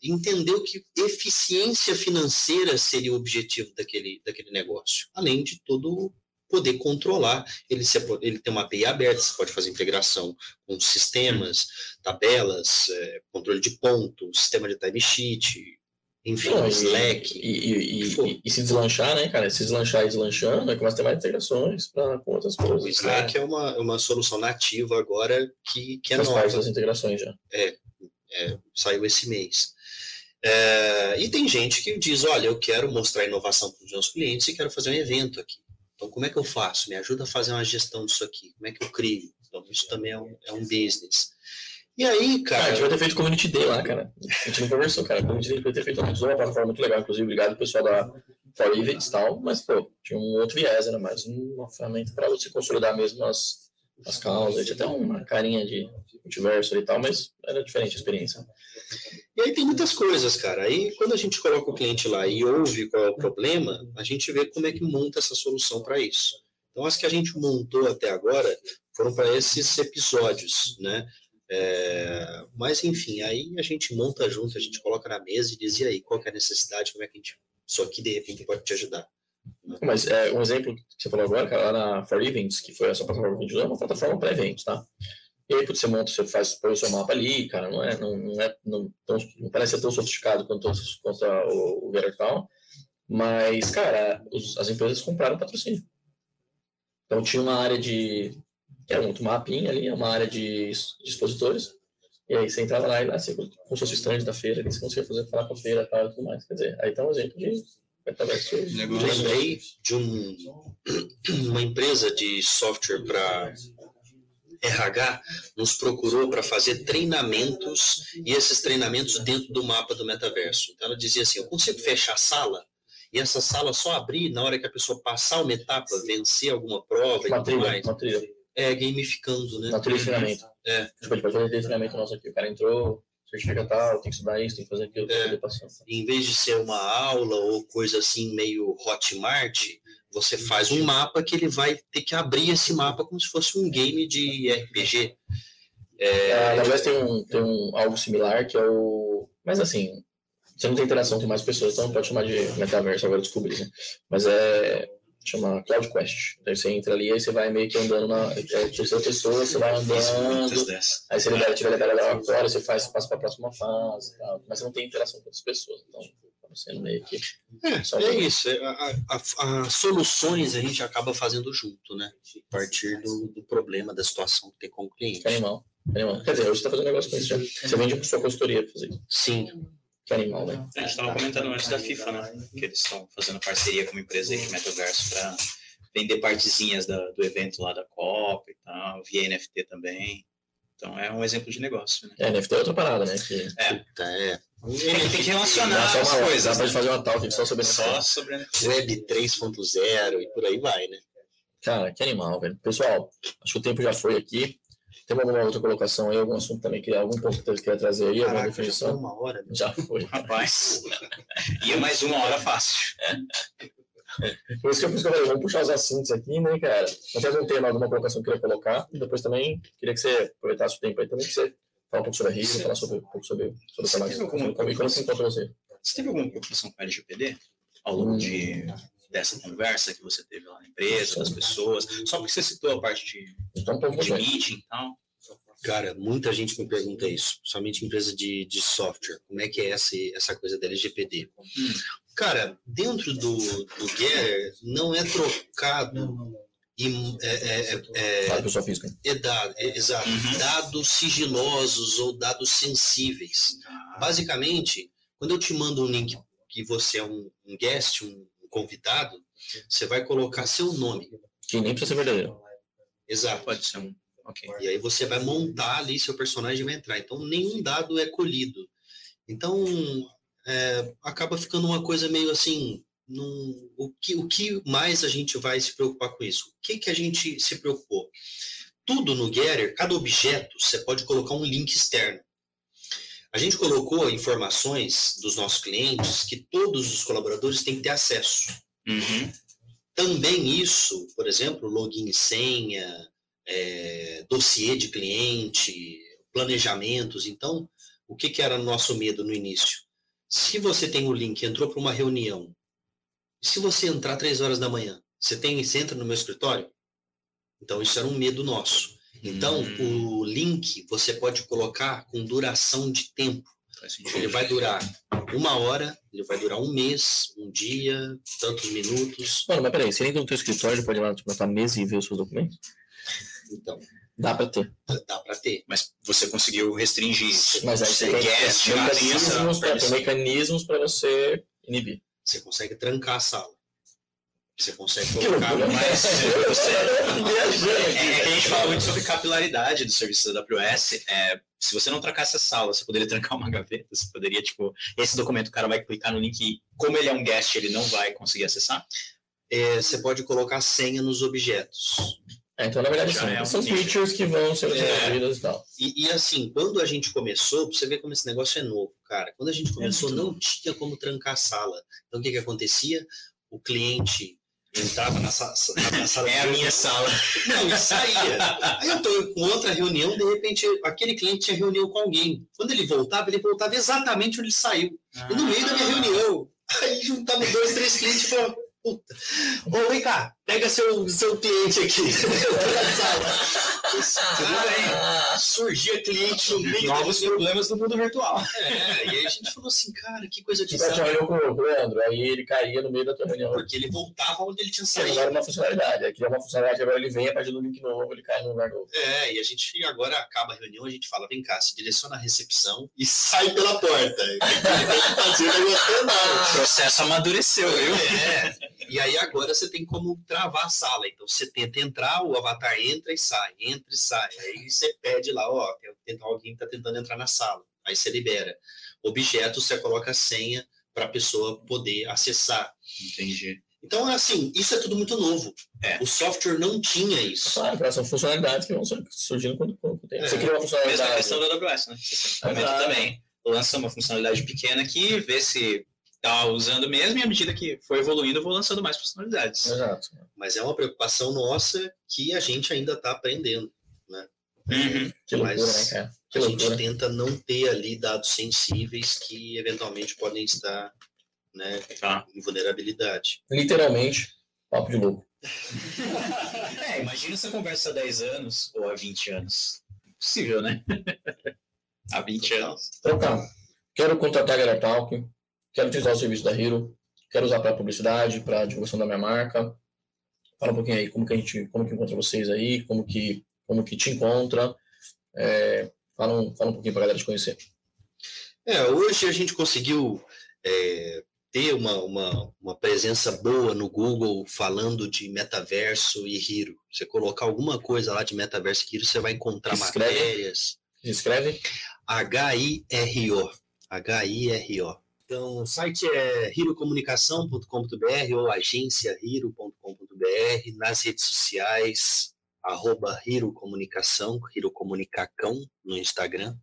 entendeu que eficiência financeira seria o objetivo daquele, daquele negócio, além de todo poder controlar. Ele, ele tem uma API aberta, você pode fazer integração com sistemas, tabelas, é, controle de pontos, sistema de timesheet, enfim, Não, Slack. E, e, e, e, se deslanchar, né, cara? Se deslanchar e deslanchando, é começa a ter mais integrações pra, com outras coisas. O Slack né? é uma, uma solução nativa agora que, que é Faz nova. parte das integrações já. É, é, saiu esse mês. É, e tem gente que diz, olha, eu quero mostrar inovação para os meus clientes e quero fazer um evento aqui. Então, como é que eu faço? Me ajuda a fazer uma gestão disso aqui. Como é que eu crio? Então, isso também é um, é um business. E aí, cara... Ah, a gente vai ter feito Community Day lá, cara. A gente não conversou, cara. Community Day vai ter feito uma plataforma muito legal, inclusive, obrigado pessoal da For Events e tal, mas, pô, tinha um outro viés, era mais uma ferramenta para você consolidar mesmo as, as causas, tinha até uma carinha de multiverso e tal, mas era diferente a experiência. E aí tem muitas coisas, cara. Aí quando a gente coloca o cliente lá e ouve qual é o problema, a gente vê como é que monta essa solução para isso. Então as que a gente montou até agora foram para esses episódios, né? É, mas enfim, aí a gente monta junto, a gente coloca na mesa e diz, e aí, qual é a necessidade, como é que a gente, isso aqui de repente pode te ajudar. Mas é, um exemplo que você falou agora, cara, lá na For Events, que foi plataforma que a gente usou, é uma plataforma para eventos, tá? E aí, você monta, você faz, põe o seu mapa ali, cara, não é, não, não é, não, tão, não parece tão sofisticado quanto, quanto o, o Gettertown, mas, cara, os, as empresas compraram patrocínio. Então, tinha uma área de, que era um outro mapinha ali, uma área de, de expositores, e aí você entrava lá e lá, você, se fosse o stand da feira, você conseguia fazer, falar com a feira e tudo mais. Quer dizer, aí tá um exemplo de metaverso. Lembrei de um, uma empresa de software para RH nos procurou para fazer treinamentos e esses treinamentos dentro do mapa do metaverso. Então ela dizia assim: eu consigo fechar a sala e essa sala só abrir na hora que a pessoa passar uma etapa, vencer alguma prova e tudo mais. Uma trilha. É, gamificando, né? De treinamento. É. A gente pode fazer treinamento nosso aqui. O cara entrou, certifica tal, tem que estudar isso, tem que fazer aquilo, é. Em vez de ser uma aula ou coisa assim meio Hotmart, você faz um mapa que ele vai ter que abrir esse mapa como se fosse um game de RPG. É... Ah, na verdade, tem, um, tem um, algo similar que é o. Mas assim, você não tem interação com mais pessoas, então pode chamar de metaverso, agora descobri, né? Mas é. Chama Cloud Quest. Então você entra ali e você vai meio que andando na. É, terceira pessoa, você vai andando. Aí você libera, tira, libera, libera agora, você faz, passa para a próxima fase. Tal, mas você não tem interação com outras pessoas. Então sendo meio que. É, é isso. É, As soluções a gente acaba fazendo junto, né? A partir do, do problema, da situação que tem com o cliente. Animal. animal. Quer dizer, hoje você está fazendo negócio com isso já. Você vende com sua consultoria fazer isso. Sim. Que animal, né? A gente estava comentando antes da FIFA, né? Que eles estão fazendo parceria com uma empresa aí de metaverso para vender partezinhas da, do evento lá da Copa e tal, via NFT também. Então é um exemplo de negócio. Né? É, NFT é outra parada, né? Que... É. é. Tem, tem que relacionar as uma, coisas. Dá pra né? fazer uma talk só sobre Só sobre Web 3.0 e por aí vai, né? Cara, que animal, velho. Pessoal, acho que o tempo já foi aqui. Tem alguma outra colocação aí, algum assunto também, que algum ponto que você quer trazer aí, Caraca, alguma definição? Já foi uma hora. Meu. Já foi. Rapaz, ia mais uma hora fácil. Por isso que eu falei, vamos puxar os assuntos aqui, né, cara? Mas algum tema, alguma colocação que eu queria colocar, e depois também queria que você aproveitasse o tempo aí também, que você falar um pouco sobre a RIS, falar sobre, um pouco sobre, sobre o trabalho. Como, como, como se encontrou você? Você teve alguma preocupação com a LGPD ao longo hum. de, dessa conversa que você teve lá na empresa, das pessoas? Só porque você citou a parte de, então, de meeting e tal. Cara, muita gente me pergunta isso, somente empresa de, de software. Como é que é essa, essa coisa da LGPD? Hum. Cara, dentro do, do Getter não é trocado e, é, é, é, é pessoa física. É dado, é, exato. Uhum. Dados sigilosos ou dados sensíveis. Ah. Basicamente, quando eu te mando um link que você é um, um guest, um, um convidado, você vai colocar seu nome. Que nem precisa ser verdadeiro. Exato. Pode ser um. Okay. E aí você vai montar ali, seu personagem vai entrar. Então, nenhum dado é colhido. Então, é, acaba ficando uma coisa meio assim, num, o, que, o que mais a gente vai se preocupar com isso? O que, que a gente se preocupou? Tudo no Getter, cada objeto, você pode colocar um link externo. A gente colocou informações dos nossos clientes que todos os colaboradores têm que ter acesso. Uhum. Também isso, por exemplo, login e senha, é, dossiê de cliente, planejamentos. Então, o que, que era nosso medo no início? Se você tem o link, entrou para uma reunião, se você entrar três horas da manhã, você tem, você entra no meu escritório? Então, isso era um medo nosso. Então, hum. o link você pode colocar com duração de tempo. Ele vai durar uma hora, ele vai durar um mês, um dia, tantos minutos. Mano, mas peraí, você entra no teu escritório, ele pode ir lá na tua mesa e ver os seus documentos? Então. Dá para ter. Dá para ter. Mas você conseguiu restringir isso. Mas aí você tem mecanismos, tem mecanismos para você inibir. Você consegue trancar a sala. Você consegue colocar mais. Você, é, é, que a gente fala muito sobre capilaridade do serviço da AWS. É, se você não trancasse a sala, você poderia trancar uma gaveta, você poderia, tipo, esse documento o cara vai clicar no link e, como ele é um guest, ele não vai conseguir acessar. É, você pode colocar senha nos objetos. É, então, na verdade, sim, é são features que vão ser desenvolvidas é. e tal. E, e, assim, quando a gente começou, pra você ver como esse negócio é novo, cara. Quando a gente começou, não tinha como trancar a sala. Então, o que que acontecia? O cliente entrava na, sa na sala. É a minha sala. Não, e saía. Aí eu tô com outra reunião, de repente, aquele cliente tinha reunião com alguém. Quando ele voltava, ele voltava exatamente onde ele saiu. Ah. E no meio da minha ah. reunião. Aí juntava dois, três clientes e falava, puta. Ô, vem cá, pega seu, seu cliente aqui. Tudo bem. Surgia cliente no meio. Novos problemas do mundo virtual. É, e aí a gente falou assim, cara, que coisa de. Você reunião com o Leandro, aí ele caía no meio da tua reunião. Porque ele voltava onde ele tinha saído. Agora uma funcionalidade. Aqui é uma funcionalidade, agora ele vem a partir do link novo, ele cai no lugar novo. É, e a gente agora acaba a reunião, a gente fala, vem cá, se direciona a recepção e sai pela porta. O processo amadureceu, viu? É. E aí agora você tem como travar a sala. Então você tenta entrar, o avatar entra e sai, entra e sai. Aí você pede lá, ó, alguém está tentando entrar na sala. Aí você libera. Objetos, você coloca a senha para a pessoa poder acessar. Entendi. Então, assim, isso é tudo muito novo. É. O software não tinha isso. Claro, são funcionalidades que vão surgindo quando, quando tem. É. Você cria uma funcionalidade. Mesma questão da AWS, né? Você também. Lança uma funcionalidade pequena que vê se tá usando mesmo e à medida que for evoluindo, eu vou lançando mais funcionalidades. Exato. Mas é uma preocupação nossa que a gente ainda está aprendendo, né? Uhum. Que loucura, Mas né, cara? Que a loucura. gente tenta não ter ali dados sensíveis que eventualmente podem estar né, tá. em vulnerabilidade. Literalmente, papo de louco. é, imagina se conversa há 10 anos ou há 20 anos. Possível, né? há 20 anos. Então tá. Quero contratar a Garatalk quero utilizar o serviço da Hero, quero usar para publicidade, para divulgação da minha marca. Fala um pouquinho aí como que a gente, como que encontra vocês aí, como que, como que te encontra. É, fala, um, fala um pouquinho para a galera te conhecer. É, hoje a gente conseguiu é, ter uma, uma, uma, presença boa no Google falando de metaverso e Hero. Você colocar alguma coisa lá de metaverso e Hero, você vai encontrar escreve? matérias. Escreve? H-I-R-O. H-I-R-O. Então, o site é hirocomunicação.com.br ou agenciahiro.com.br, nas redes sociais, arroba Hiro Comunicação, Hiro Comunicacão no Instagram.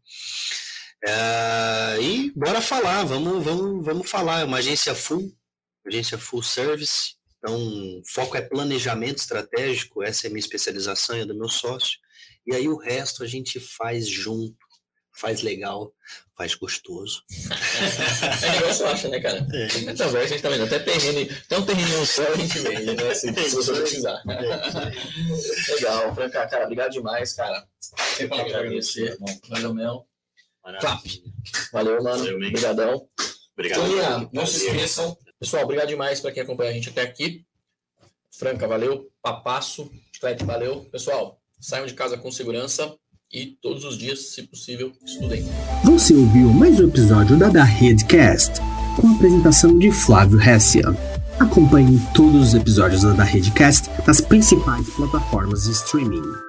É, e bora falar, vamos, vamos, vamos falar. É uma agência full, agência full service. Então, foco é planejamento estratégico, essa é a minha especialização e é do meu sócio. E aí o resto a gente faz junto faz legal, faz gostoso. é negócio acha, né, cara? É. Então, a gente tá vendo, até terreno, até um terreno só a gente vende, né? Se, se você precisar. É. Legal, Franca, cara, obrigado demais, cara. Sempre que agradecer. Valeu mesmo. Valeu, mano. Obrigadão. Obrigado. Então, não se esqueçam. Pessoal, obrigado demais para quem acompanha a gente até aqui. Franca, valeu. Papasso, Clete, valeu. Pessoal, saiam de casa com segurança e todos os dias, se possível, estudem. Você ouviu mais um episódio da Da Redcast, com a apresentação de Flávio Hessia. Acompanhe todos os episódios da Da Redcast nas principais plataformas de streaming.